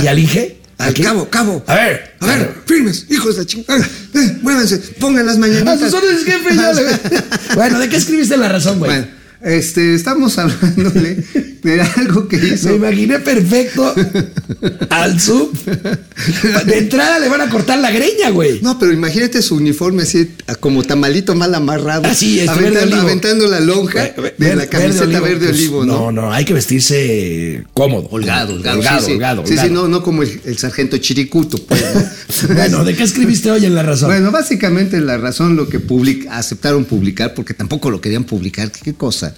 y al INGE? Al cabo, cabo. A ver. A ver, firmes, hijos de chingada. Eh, muévanse, pongan las A mañanitas. sus órdenes, jefe. bueno, ¿de qué escribiste la razón, güey? Bueno, este, estamos hablándole de algo que Me hizo. imaginé perfecto al SUP. De entrada le van a cortar la greña, güey. No, pero imagínate su uniforme así, como tamalito mal amarrado. Así es, verde aventando, olivo. aventando la lonja de Ver- la camiseta verde olivo, Pues, ¿no? No, no, hay que vestirse cómodo. Holgado, holgado. Holgado, sí, sí. holgado, Sí, sí, holgado. no, no como el, el sargento Chiricuto. Pues, ¿no? Bueno, ¿de qué escribiste hoy en La Razón? Bueno, básicamente la razón lo que public- aceptaron publicar, porque tampoco lo querían publicar, ¿qué, qué cosa?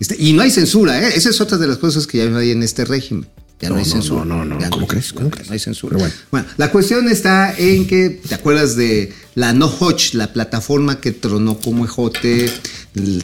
Este, y no hay censura, ¿eh? Esa es otra de las cosas que ya no hay en este régimen. Ya no, No, hay no, censura. no, no, no. Ya ¿Cómo crees? ¿Cómo no, crees? No hay censura. Bueno. bueno. la cuestión está en que, ¿te acuerdas de la No Hodge, la plataforma que tronó como ejote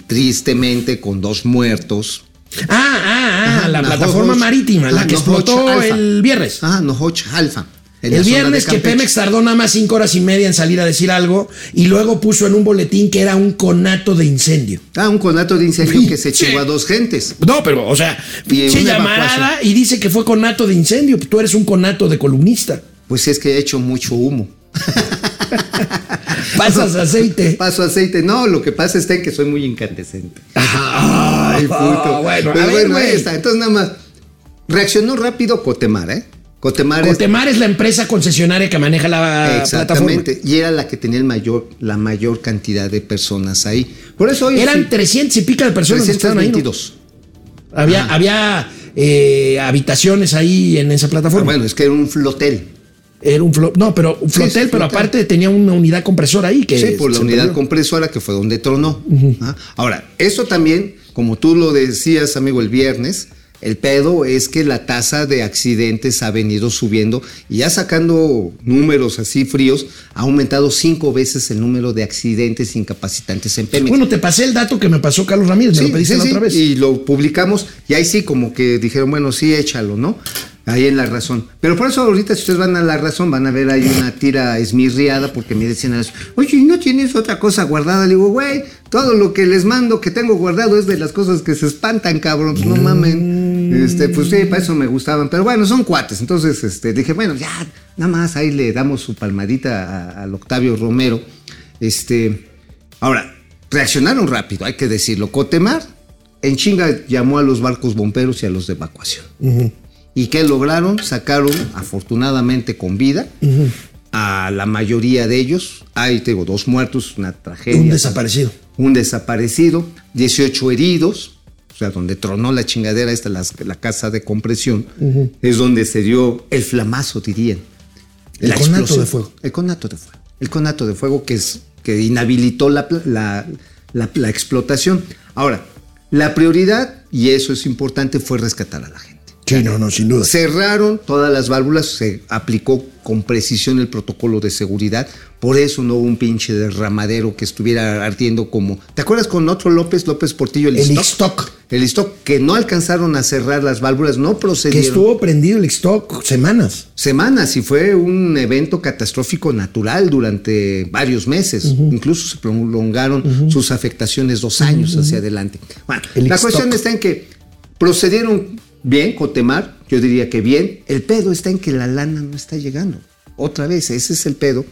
tristemente con dos muertos? Ah, ah, ah, Ajá, la plataforma marítima, la Ah, que explotó el viernes. Ah, No Hodge Alpha. El viernes que. Pemex tardó nada más cinco horas y media en salir a decir algo y luego puso en un boletín que era un conato de incendio. Ah, un conato de incendio que se Sí. a dos gentes. No, pero, o sea, pinche llamarada y dice que fue conato de incendio. Tú eres un conato de columnista. Pues es que he hecho mucho humo. Pasas aceite. Paso aceite. No, lo que pasa en que soy muy incandescente. Ay, puto. bueno, Pero a ver, bueno, ahí está. Entonces nada más. Reaccionó rápido Cotemar, ¿eh? Cotemar es- Cotemar es la empresa concesionaria que maneja la plataforma. Exactamente. Y era la que tenía el mayor, la mayor cantidad de personas ahí. Por eso hoy Eran sí, 300 y pica de personas que estaban ahí. ¿no? 322. Había, había eh, habitaciones ahí en esa Ah, plataforma. bueno, es que era un flotel. Era un flo- no, pero un flotel, sí, pero flotel. aparte tenía una unidad compresora ahí que Sí, por la unidad perdió. compresora que fue donde tronó. Ah, Ahora, eso también, como tú lo decías, amigo, el viernes, el pedo es que la tasa de accidentes ha venido subiendo y ya sacando números así fríos, ha aumentado cinco veces el número de accidentes incapacitantes en Pemex. Bueno, te pasé el dato que me pasó Carlos Ramírez, me lo pediste sí, la sí, otra vez. Y lo publicamos y ahí sí como que dijeron, bueno, sí, échalo, ¿no? Ahí en La Razón. Pero por eso ahorita si ustedes van a La Razón van a ver ahí una tira esmirriada porque me decían, a las- oye, ¿no tienes otra cosa guardada? Le digo, güey, todo lo que les mando que tengo guardado es de las cosas que se espantan, cabrón, pues no mamen. Este, pues sí, para eso me gustaban. Pero bueno, son cuates. Entonces este, dije, bueno, ya, nada más ahí le damos su palmadita a- al Octavio Romero. Este, ahora, reaccionaron rápido, hay que decirlo. Cotemar en chinga llamó a los barcos bomberos y a los de evacuación. ¿Y qué lograron? Sacaron, afortunadamente con vida, a la mayoría de ellos. Hay, te digo, dos muertos, una tragedia. un desaparecido. Un desaparecido, 18 heridos. O sea, donde tronó la chingadera, esta la, la casa de compresión, es donde se dio el flamazo, dirían. El La conato explosión. de fuego. El conato de fuego. El conato de fuego que, es, que inhabilitó la- la- la explotación. Ahora, la prioridad, y eso es importante, fue rescatar a la gente. Sí, no, no, sin duda. Cerraron todas las válvulas, se aplicó con precisión el protocolo de seguridad, por eso no hubo un pinche derramadero que estuviera ardiendo como... ¿Te acuerdas con otro López, López Portillo, el, El? Ixtoc. El Ixtoc, que no alcanzaron a cerrar las válvulas, no Que procedieron. estuvo prendido el stock semanas. Semanas y fue un evento catastrófico natural durante varios meses. Incluso se prolongaron sus afectaciones dos años hacia adelante. Bueno, El la cuestión está en que procedieron bien, Cotemar, yo diría que bien. El pedo está en que la lana no está llegando. Otra vez, ese es el pedo.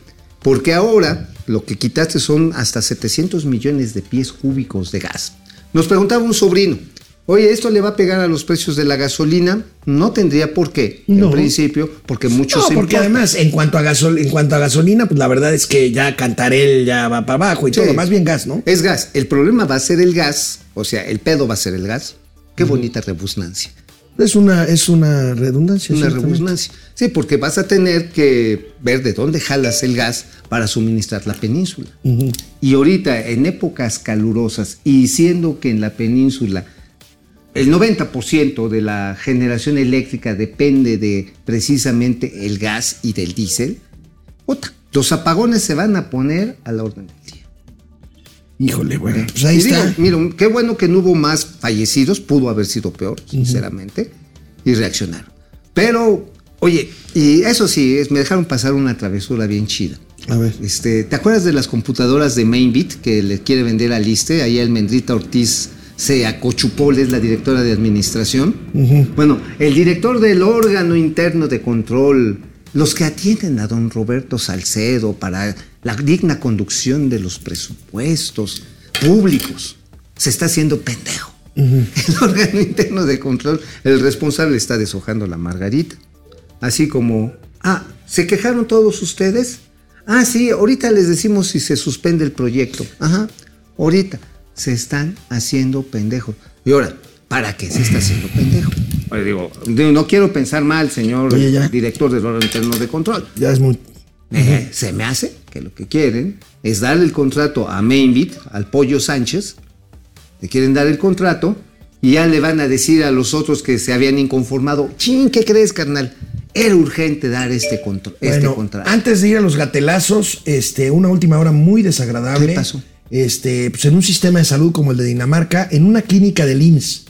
Porque ahora lo que quitaste son hasta 700 millones de pies cúbicos de gas. Nos preguntaba un sobrino, oye, ¿esto le va a pegar a los precios de la gasolina? No tendría por qué, No. en principio, porque muchos No, se porque importan. además, en cuanto, a gasol en cuanto a gasolina, pues la verdad es que ya Cantarel ya va para abajo y Sí. todo, más bien gas, ¿no? Es gas. El problema va a ser el gas, o sea, el pedo va a ser el gas. Qué bonita rebusnancia. Es una, es una redundancia. Una rebusnancia. Sí, porque vas a tener que ver de dónde jalas el gas para suministrar la península. Y ahorita, en épocas calurosas, y siendo que en la península el 90% de la generación eléctrica depende de precisamente el gas y del diésel, los apagones se van a poner a la orden. Híjole, bueno, pues ahí Y digo, está. mira, qué bueno que no hubo más fallecidos, pudo haber sido peor, sinceramente, y reaccionaron. Pero, oye, y eso sí, es- me dejaron pasar una travesura bien chida. A ver. Este, ¿Te acuerdas de las computadoras de Mainbit que le quiere vender a Liste? Ahí Almendrita Ortiz se acochupó, es la directora de administración. Bueno, el director del órgano interno de control, los que atienden a don Roberto Salcedo para la digna conducción de los presupuestos públicos, se está haciendo pendejo. El órgano interno de control, el responsable está deshojando la margarita. Así como, ah, ¿se quejaron todos ustedes? Ah, sí, ahorita les decimos si se suspende el proyecto. Ajá, ahorita se están haciendo pendejos. Y ahora, ¿para qué se está haciendo pendejo? Oye, digo, digo, no quiero pensar mal, señor Oye, director del órgano interno de control. Ya es muy. Eh, Se me hace que lo que quieren es darle el contrato a Mainbit, al Pollo Sánchez. Le quieren dar el contrato y ya le van a decir a los otros que se habían inconformado, ¿qué crees, carnal? Era urgente dar este, contro- este Bueno, contrato. antes de ir a los gatelazos, este, una última hora muy desagradable. ¿Qué pasó? Este, pues en un sistema de salud como el de Dinamarca, en una clínica del IMSS,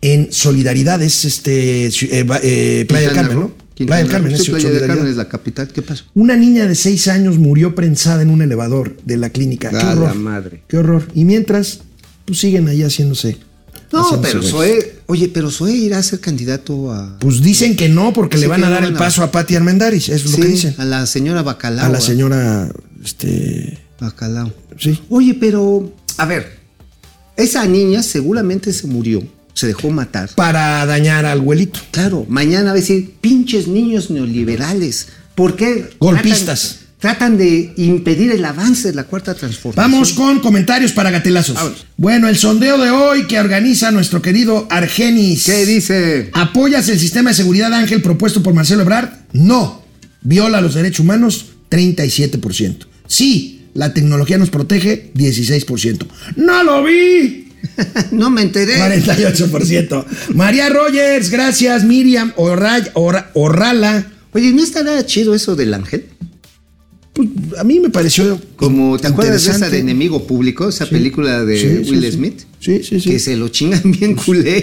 en Solidaridad, es este, eh, eh, Playa Carmen, ¿no? Playa del Carmen, es Playa del. Carmen es la capital. ¿Qué pasó? Una niña de seis años murió prensada en un elevador de la clínica. Qué la horror. madre. Qué horror. Y mientras, pues siguen ahí haciéndose. No, haciéndose pero. Zoe, oye, pero Zoe irá a ser candidato a... Pues dicen que no, porque Sí, le van a dar el a- paso a Patti Armendaris, eso es Sí, lo que dicen. a la señora Bacalao. A la ¿eh? señora, este, Bacalao. sí. Oye, pero, a ver, esa niña seguramente se murió, se dejó matar. Para dañar al abuelito. Claro, mañana va a decir, pinches niños neoliberales, ¿por qué? Golpistas. Tratan, tratan de impedir el avance de la cuarta transformación. Vamos con comentarios para gatelazos. Bueno, el sondeo de hoy que organiza nuestro querido Argenis. ¿Qué dice? ¿Apoyas el sistema de seguridad Ángel propuesto por Marcelo Ebrard? No. ¿Viola los derechos humanos? 37%. Sí. ¿La tecnología nos protege? 16%. ¡No lo vi! no me enteré. 48%. María Rogers, gracias. Miriam Orra- Orrala. Oye, ¿no estará chido eso del ángel? Pues, a mí me pareció. Como, ¿te acuerdas de esa de. Enemigo Público, esa Sí. película de Sí, Will sí. Smith? Sí, sí, sí. Que se lo chingan bien culé.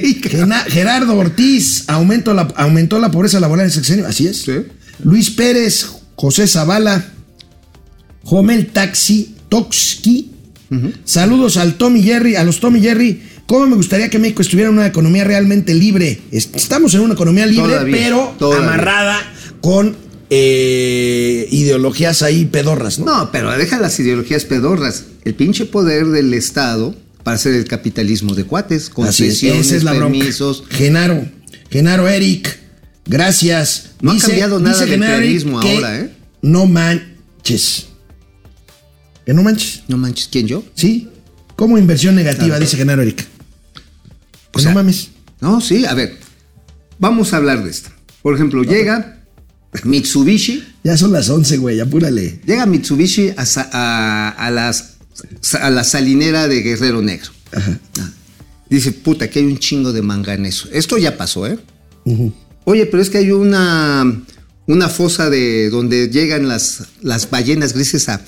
Gerardo Ortiz aumentó la, aumentó la pobreza laboral en el sexenio. Así es. Luis Pérez, José Zavala, Jomel Taxi, Toxki. Saludos al Tommy Jerry, a los Tommy Jerry. ¿Cómo me gustaría que México estuviera en una economía realmente libre? Est- Estamos en una economía libre, Todavía, pero todavía. amarrada con eh, ideologías ahí pedorras, ¿no? No, pero deja las ideologías pedorras. El pinche poder del Estado para hacer el capitalismo de cuates, es, concesiones, es bronca. permisos. Genaro, Genaro Eric, gracias. No ha cambiado nada del que ahora, ¿eh? No manches. Que no manches. No manches, ¿quién yo? ¿Sí? Como inversión negativa, dice Genaro Eric. Pues sea, no mames. No, sí, a ver. Vamos a hablar de esto. Por ejemplo, llega Mitsubishi, Ya son las 11, güey, apúrale. llega Mitsubishi a, a- a las, a la salinera de Guerrero Negro. Ah. Dice, puta, que hay un chingo de manganeso. Esto ya pasó, ¿eh? Oye, pero es que hay una, una fosa de donde llegan las, las ballenas grises a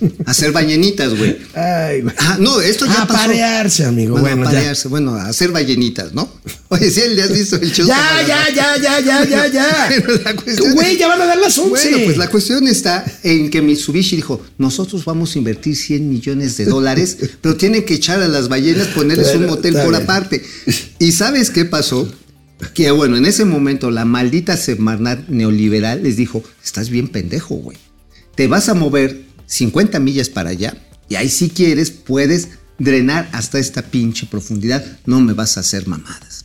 hacer ballenitas, güey. Ay, güey. Ah, no, esto ya A pasó. parearse, amigo. Bueno, Bueno, a ya. parearse, bueno, a hacer ballenitas, ¿no? Oye, sí, le has visto el show. Ya, ya, ya, ya, ya, ya, ya. Pero la cuestión Güey, ya van a dar las 11. Bueno, pues la cuestión está en que Mitsubishi dijo, nosotros vamos a invertir 100 millones de dólares, pero tienen que echar a las ballenas, ponerles un motel por bien. aparte. ¿Y sabes qué pasó? Que bueno, en ese momento la maldita Semarnat neoliberal les dijo, estás bien pendejo, güey. Te vas a mover 50 millas para allá y ahí si quieres puedes drenar hasta esta pinche profundidad. No me vas a hacer mamadas.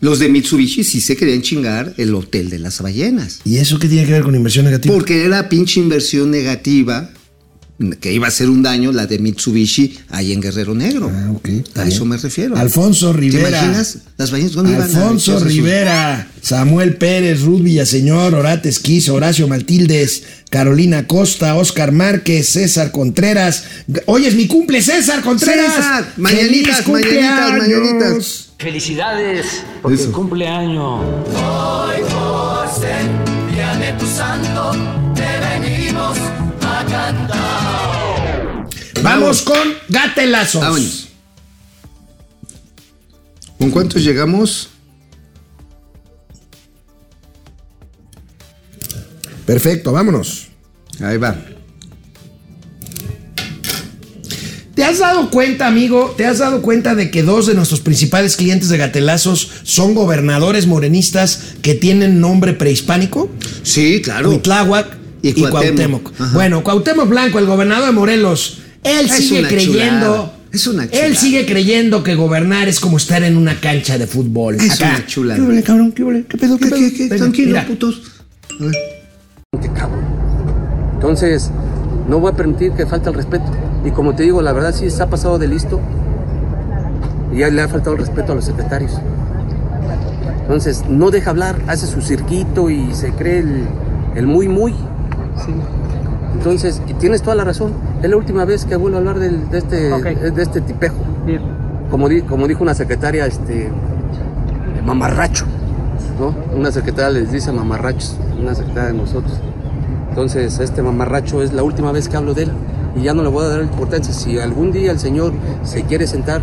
Los de Mitsubishi sí se querían chingar el hotel de las ballenas. ¿Y eso qué tiene que ver con inversión negativa? Porque era pinche inversión negativa que iba a hacer un daño la de Mitsubishi ahí en Guerrero Negro. Ah, ok, está A bien. eso me refiero. Alfonso Rivera. ¿Te imaginas? Las ballenas dónde iban a Alfonso Rivera, Samuel Pérez, Ruth Villaseñor, Orate Esquizo, Horacio Maltildes, Carolina Costa, Oscar Márquez, César Contreras. Hoy es mi cumple, César Contreras. César, mañanitas, ¡Feliz mañanitas, cumpleaños! mañanitas. Felicidades, porque Eso. cumple año. Vamos con gatelazos. Vámonos. ¿Con cuántos llegamos? Perfecto, vámonos. Ahí va. ¿Te has dado cuenta, amigo? ¿Te has dado cuenta de que dos de nuestros principales clientes de gatelazos son gobernadores morenistas que tienen nombre prehispánico? Sí, claro. Huitláhuac y, Y Cuauhtémoc. Cuauhtémoc. Ajá. Bueno, Cuauhtémoc Blanco, el gobernador de Morelos, él Es sigue creyendo. chulada. Es una chulada. Él sigue creyendo que gobernar es como estar en una cancha de fútbol. Es Acá. una chulada. ¿Qué cabrón? ¿Qué pedo? ¿Qué, ¿Qué, pedo? qué, qué? Venga, Tranquilo, mira. putos. A ver. Qué cabrón. Entonces, no voy a permitir que falte el respeto. Y como te digo, la verdad sí está pasado de listo. Y ya le ha faltado el respeto a los secretarios. Entonces, no deja hablar, hace su cirquito y se cree el, el muy, muy. Sí. Entonces, y tienes toda la razón. Es la última vez que vuelvo a hablar del- de, este, de este tipejo. Como, di- como dijo una secretaria, este, mamarracho. ¿no? Una secretaria les dice mamarrachos, una secretaria de nosotros. Entonces, este mamarracho es la última vez que hablo de él y ya no le voy a dar importancia. Si algún día el señor se quiere sentar,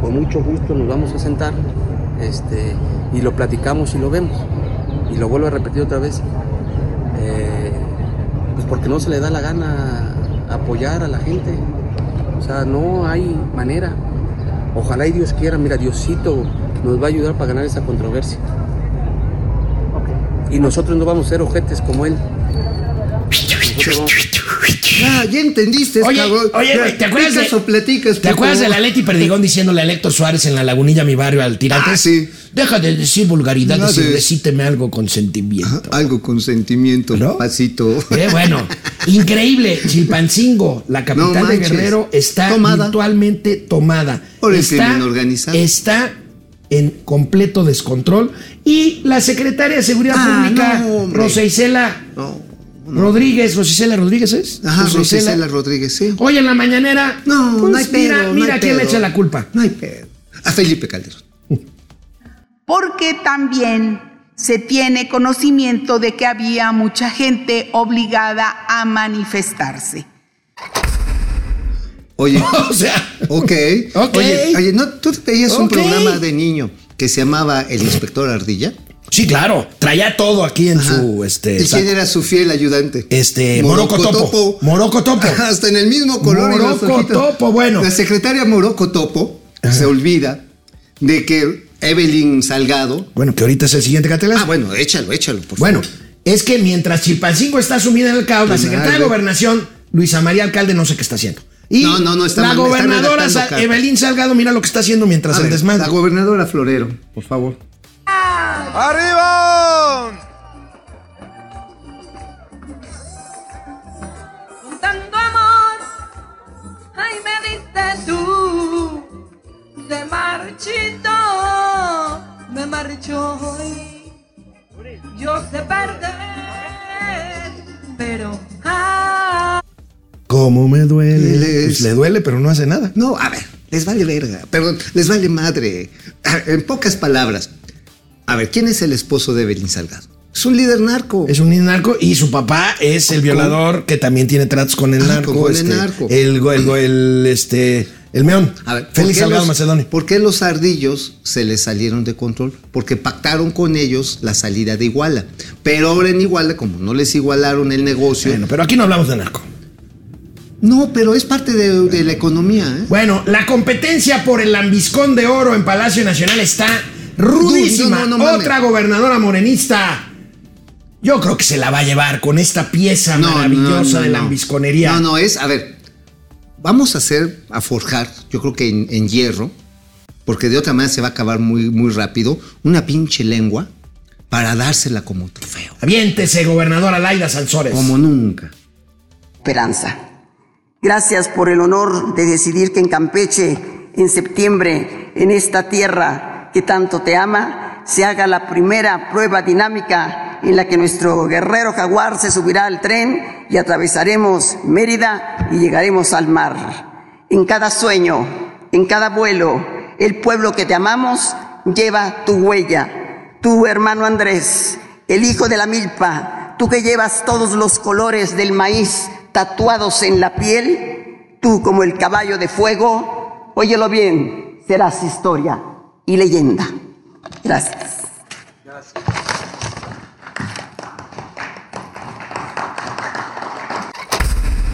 con mucho gusto nos vamos a sentar este, y lo platicamos y lo vemos. Y lo vuelvo a repetir otra vez. Pues porque no se le da la gana apoyar a la gente. O sea, no hay manera. Ojalá y Dios quiera, mira, Diosito nos va a ayudar para ganar esa controversia. Y nosotros no vamos a ser ojetes como él. Nosotros vamos- Ah, ya entendiste, Oye, cabrón. oye, güey, ¿te acuerdas de, picas o platicas, ¿te acuerdas de la Leti Perdigón diciéndole a Héctor Suárez en la lagunilla, mi barrio, al tirante? Ah, sí. Deja de decir vulgaridades No, y de- recíteme algo con sentimiento. Algo con sentimiento, ¿No? pasito. Eh, bueno, increíble. Chilpancingo, la capital No de. Guerrero, está Tomada. virtualmente tomada. Por el está, crimen organizado. Está en completo descontrol. Y la secretaria de Seguridad Ah, Pública. Rosa Isela No. Rodríguez, Rosa Isela Rodríguez es. Ajá. Rosicela Rodríguez, sí. Hoy en la mañanera. No, pues no hay pedo. Mira, no mira hay quién le echa la culpa. No hay pedo. A Felipe Calderón. porque también se tiene conocimiento de que había mucha gente obligada a manifestarse. Oye, O sea. ok. Ok. Oye, oye, ¿no? ¿tú veías un programa de niño que se llamaba El Inspector Ardilla? Sí, claro. Traía todo aquí en Ajá. su. Este, ¿Y quién era su fiel ayudante? Este, Moroco Topo. Moroco Topo. Hasta en el mismo color. y los Moroco ojitos. Topo, bueno. La secretaria Moroco Topo se olvida de que Evelyn Salgado. Bueno, que ahorita es el siguiente catelazo. Ah, bueno, échalo, échalo, por Bueno, favor. es que mientras Chilpancingo está sumida en el caos, la secretaria de. Gobernación, Luisa María Alcalde, no sé qué está haciendo. Y No, no, no, está la mal, gobernadora cartas. Evelyn Salgado, mira lo que está haciendo mientras A el ver, desmadre. La gobernadora Florero, por favor. Con tanto amor, ay me diste tú, se marchito, me marchó hoy. Yo sé perder, pero ah. ¿Cómo me duele? Les- Pues le duele, pero no hace nada. No, a ver, les vale verga. Perdón, les vale madre. En pocas palabras. A ver, ¿quién es el esposo de Evelyn Salgado? Es un líder narco. Es un narco y su papá es el violador que también tiene tratos con el Ah, narco. con el este, narco. El, el, este, el meón. A ver, ¿por Félix Salgado Macedonio. ¿Por qué los ardillos se les salieron de control? Porque pactaron con ellos la salida de Iguala. Pero ahora en Iguala, como no les igualaron el negocio. Bueno, pero aquí no hablamos de narco. No, pero es parte de, de la economía, ¿eh? Bueno, la competencia por el lambiscón de oro en Palacio Nacional está rudísima. No, no, no. Otra gobernadora morenista. Yo creo que se la va a llevar con esta pieza maravillosa de lambisconería. No, no, es, a ver, vamos a hacer, a forjar, yo creo que en, en hierro, porque de otra manera se va a acabar muy, muy rápido, una pinche lengua para dársela como trofeo. Aviéntese, gobernadora Laida Sansores. Como nunca. esperanza. Gracias por el honor de decidir que en Campeche, en septiembre, en esta tierra que tanto te ama, se haga la primera prueba dinámica en la que nuestro guerrero jaguar se subirá al tren y atravesaremos Mérida y llegaremos al mar. En cada sueño, en cada vuelo, el pueblo que te amamos lleva tu huella. Tu hermano Andrés, el hijo de la milpa, tú que llevas todos los colores del maíz tatuados en la piel, Tú como el caballo de fuego, óyelo bien, serás historia y leyenda. Gracias.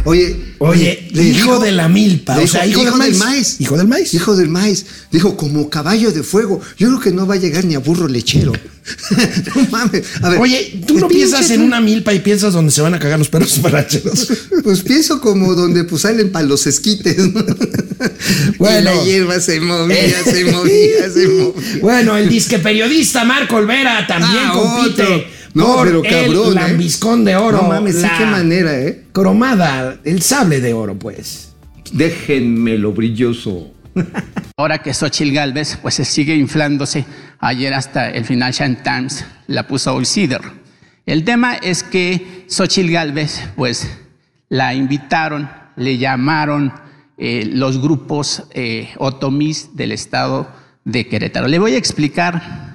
Oye, Oye, le hijo de la milpa, o sea, hijo del maíz. Hijo del maíz. Hijo del maíz. Dijo, como caballo de fuego. Yo creo que no va a llegar ni a burro lechero. no mames. A ver, Oye, tú no piensas en una milpa y piensas donde se van a cagar los perros paracheros. Pues pienso como donde pues salen para los esquites. ¿no? Bueno. Y la hierba se movía, se movía, se movía. Bueno, el disque periodista Marco Olvera también Ah, compite otro. No, por pero el cabrón, ¿eh? lambiscón de oro. No mames, sí, la qué manera, ¿eh? Cromada, el sable de oro, pues. Déjenmelo brilloso. Ahora que Xochitl Galvez pues se sigue inflándose, ayer hasta el Financial Times la puso hoy Cider. El tema es que Xochitl Galvez pues la invitaron, le llamaron eh, los grupos eh, otomís del estado de Querétaro. Le voy a explicar,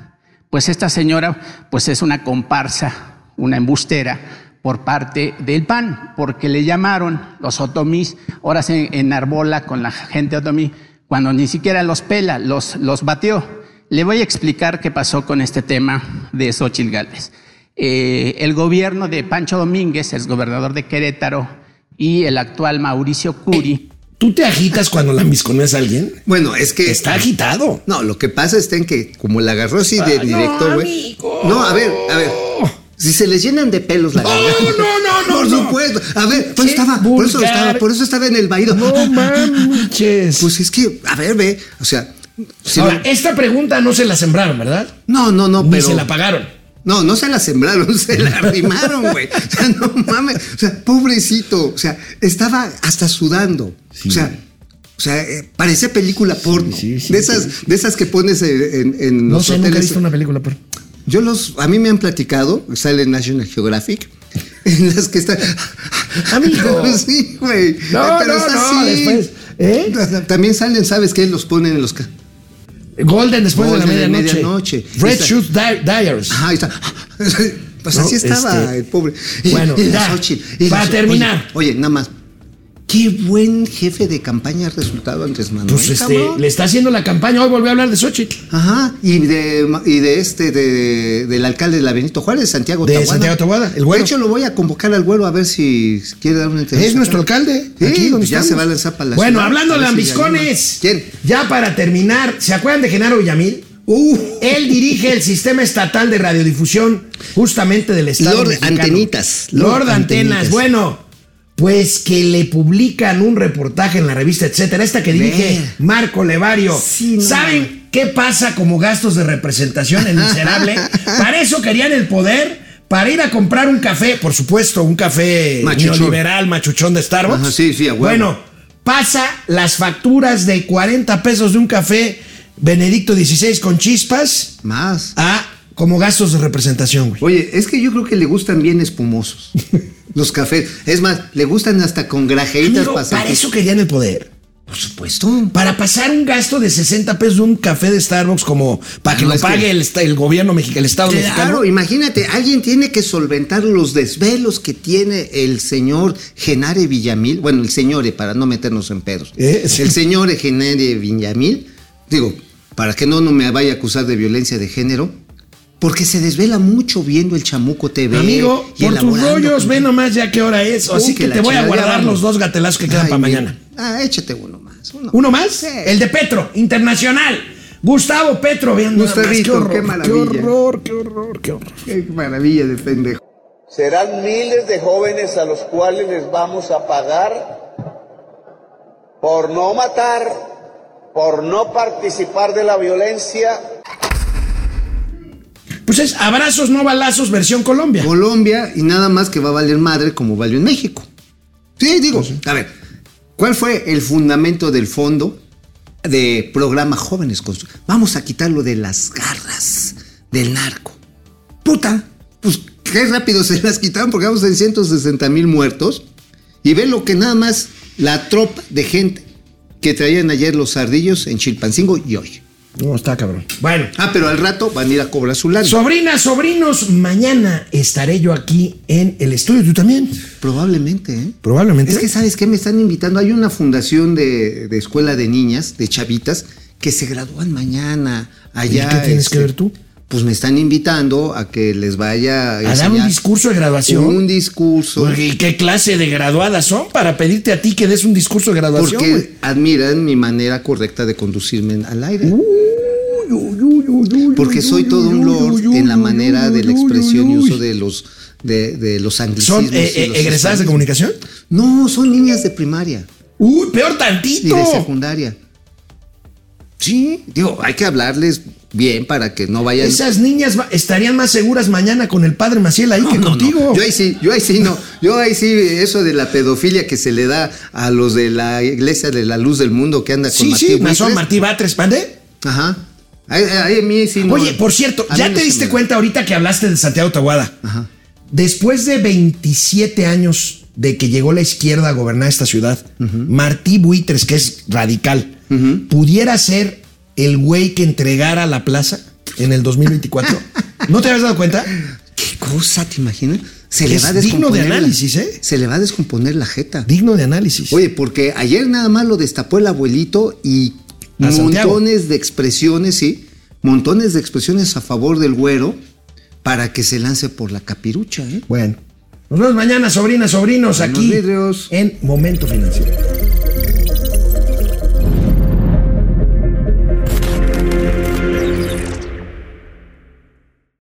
pues esta señora pues es una comparsa, una embustera por parte del PAN, porque le llamaron los otomís, ahora se enarbola con la gente otomí, cuando ni siquiera los pela, los, los batió. Le voy a explicar qué pasó con este tema de Xochitl Gálvez. Eh, el gobierno de Pancho Domínguez, el gobernador de Querétaro, y el actual Mauricio Curi. ¿Tú te agitas cuando lambisconeas a alguien? Bueno, es que. Está agitado. No, lo que pasa es en que, como la agarró así de Ah, no, director, güey. amigo. No, a ver, a ver. Si se les llenan de pelos la No, garganta. no, no, no, Por no. supuesto. A ver, por eso estaba, por eso estaba, por eso estaba en el baído. No manches. Pues es que, a ver, ve, o sea. si Ahora, no- esta pregunta no se la sembraron, ¿verdad? no, no, no, Ni pero. se la pagaron. No, no se la sembraron, se la arrimaron, güey. O sea, no mames. O sea, pobrecito. O sea, estaba hasta sudando. O sea, o sea, eh, parece película porno. sí, sí, de esas, de esas que pones en, en No los sé, nunca he hoteles. visto una película, pero. Yo los, a mí me han platicado, sale en National Geographic, en las que están. Amigo. sí, güey. No, Pero no, es no, así. después, ¿eh? También salen, ¿sabes qué? Los ponen en los. Golden después de la de medianoche. medianoche. Red Shoes Di- Diaries. Ajá, ahí está. Pues No, así estaba este, el pobre. Y- bueno, y ya, Xochitl, y la para terminar. Oye, oye, nada más. Qué buen jefe de campaña ha resultado Andrés Manuel. Pues este, le está haciendo la campaña. Hoy volvió a hablar de Xochitl. Ajá, y de, y de este, de, del alcalde de la Benito Juárez, Santiago De. Santiago Tahuada, el güero. De hecho, lo voy a convocar al güero a ver si quiere dar una entrevista. Es nuestro alcalde. Sí, aquí donde pues ya estamos. se va a lanzar para la Bueno, ciudad, hablando de si lambiscones. ¿Quién? Ya para terminar, ¿se acuerdan de Genaro Villamil? Uh, Él dirige el sistema estatal de radiodifusión justamente del Estado Lord mexicano. Antenitas, Lord, Lord Antenas. Antenitas. Bueno, pues que le publican un reportaje en la revista, etcétera. Esta que dirige. Marco Levario. Sí, no. ¿Saben qué pasa como gastos de representación en Miserable? para eso querían el poder. Para ir a comprar un café, por supuesto, un café Machuchón. neoliberal, machuchón de Starbucks. Ajá, sí, sí, a huevo. Bueno, pasa las facturas de 40 pesos de un café Benedicto XVI con chispas Más. a como gastos de representación, güey. Oye, es que yo creo que le gustan bien espumosos. los cafés. Es más, le gustan hasta con grajeitas Amigo, pasadas. para eso querían el poder. Por supuesto. Para pasar un gasto de 60 pesos de un café de Starbucks como para que No, lo que- pague el, gobierno mexicano, el Estado Claro, mexicano. imagínate, alguien tiene que solventar los desvelos que tiene el señor Genare Villamil. Bueno, el señor, para no meternos en pedos. Eh. El señor Genare Villamil, digo, para que no, no me vaya a acusar de violencia de género, porque se desvela mucho viendo el Chamuco TV. Amigo, y por tus rollos, con- ve nomás ya qué hora es. Así que te voy a guardar los dos gatelazos que quedan Ay, para mañana. Ah, échate uno más. Uno, Uno más, Sí. el de Petro, internacional. Gustavo Petro, vean Gustavito, qué horror, qué maravilla. Qué horror, qué horror, qué horror. Qué maravilla de pendejo. Serán miles de jóvenes a los cuales les vamos a pagar por no matar, por no participar de la violencia. Pues es abrazos, no balazos, versión Colombia. Colombia y nada más que va a valer madre como valió en México. Sí, digo, a ver, ¿cuál fue el fundamento del fondo de programa Jóvenes Constru- Vamos a quitarlo de las garras del narco. Puta, pues qué rápido se las quitaron porque vamos en 160 mil muertos y ve lo que nada más la tropa de gente que traían ayer los ardillos en Chilpancingo y hoy. No, está cabrón. Bueno. Ah, pero al rato van a ir a cobrar su lana. Sobrinas, sobrinos, mañana estaré yo aquí en el estudio. ¿Tú también? Probablemente, ¿eh? Probablemente. Es que, ¿sabes qué? Me están invitando. Hay una fundación de, de escuela de niñas, de chavitas, que se gradúan mañana allá. ¿Y qué tienes este, que ver tú? Pues me están invitando a que les vaya A dar un discurso de graduación. Un discurso. Porque, ¿y ¿Qué clase de graduadas son para pedirte a ti que des un discurso de graduación? Porque admiran mi manera correcta de conducirme al aire. Porque soy todo un lord en la manera de la expresión y uso de los de, de los anglicismos. ¿Son eh, y eh, los egresadas de comunicación? No, son niñas de primaria Uy, peor y tantito. de secundaria. Sí, digo, hay que hablarles bien para que no vayan. Esas niñas estarían más seguras mañana con el padre Maciel ahí No, que no, no. contigo. Yo ahí sí, yo ahí sí no. Yo ahí sí, eso de la pedofilia que se le da a los de la iglesia de la luz del mundo que anda con sí, Martí sí. Martí Batres, ¿mande? Ajá. Ahí, ahí a mí sí no. Oye, por cierto, ¿ya te diste cuenta ahorita que hablaste de Santiago Tahuada? Ajá. Después de 27 años de que llegó la izquierda a gobernar esta ciudad, Martí Buitres, que es radical, pudiera ser el güey que entregara la plaza en el 2024. ¿No te habías dado cuenta? ¿Qué cosa te imaginas? Se le va a digno de descomponer. la- análisis, ¿eh? Se le va a descomponer la jeta. Digno de análisis. Oye, porque ayer nada más lo destapó el abuelito y A Santiago. montones de expresiones, sí, montones de expresiones a favor del güero para que se lance por la capirucha, ¿eh? Bueno, nos vemos mañana, sobrinas, sobrinos, Buenos aquí vidrios. en Momento Financiero.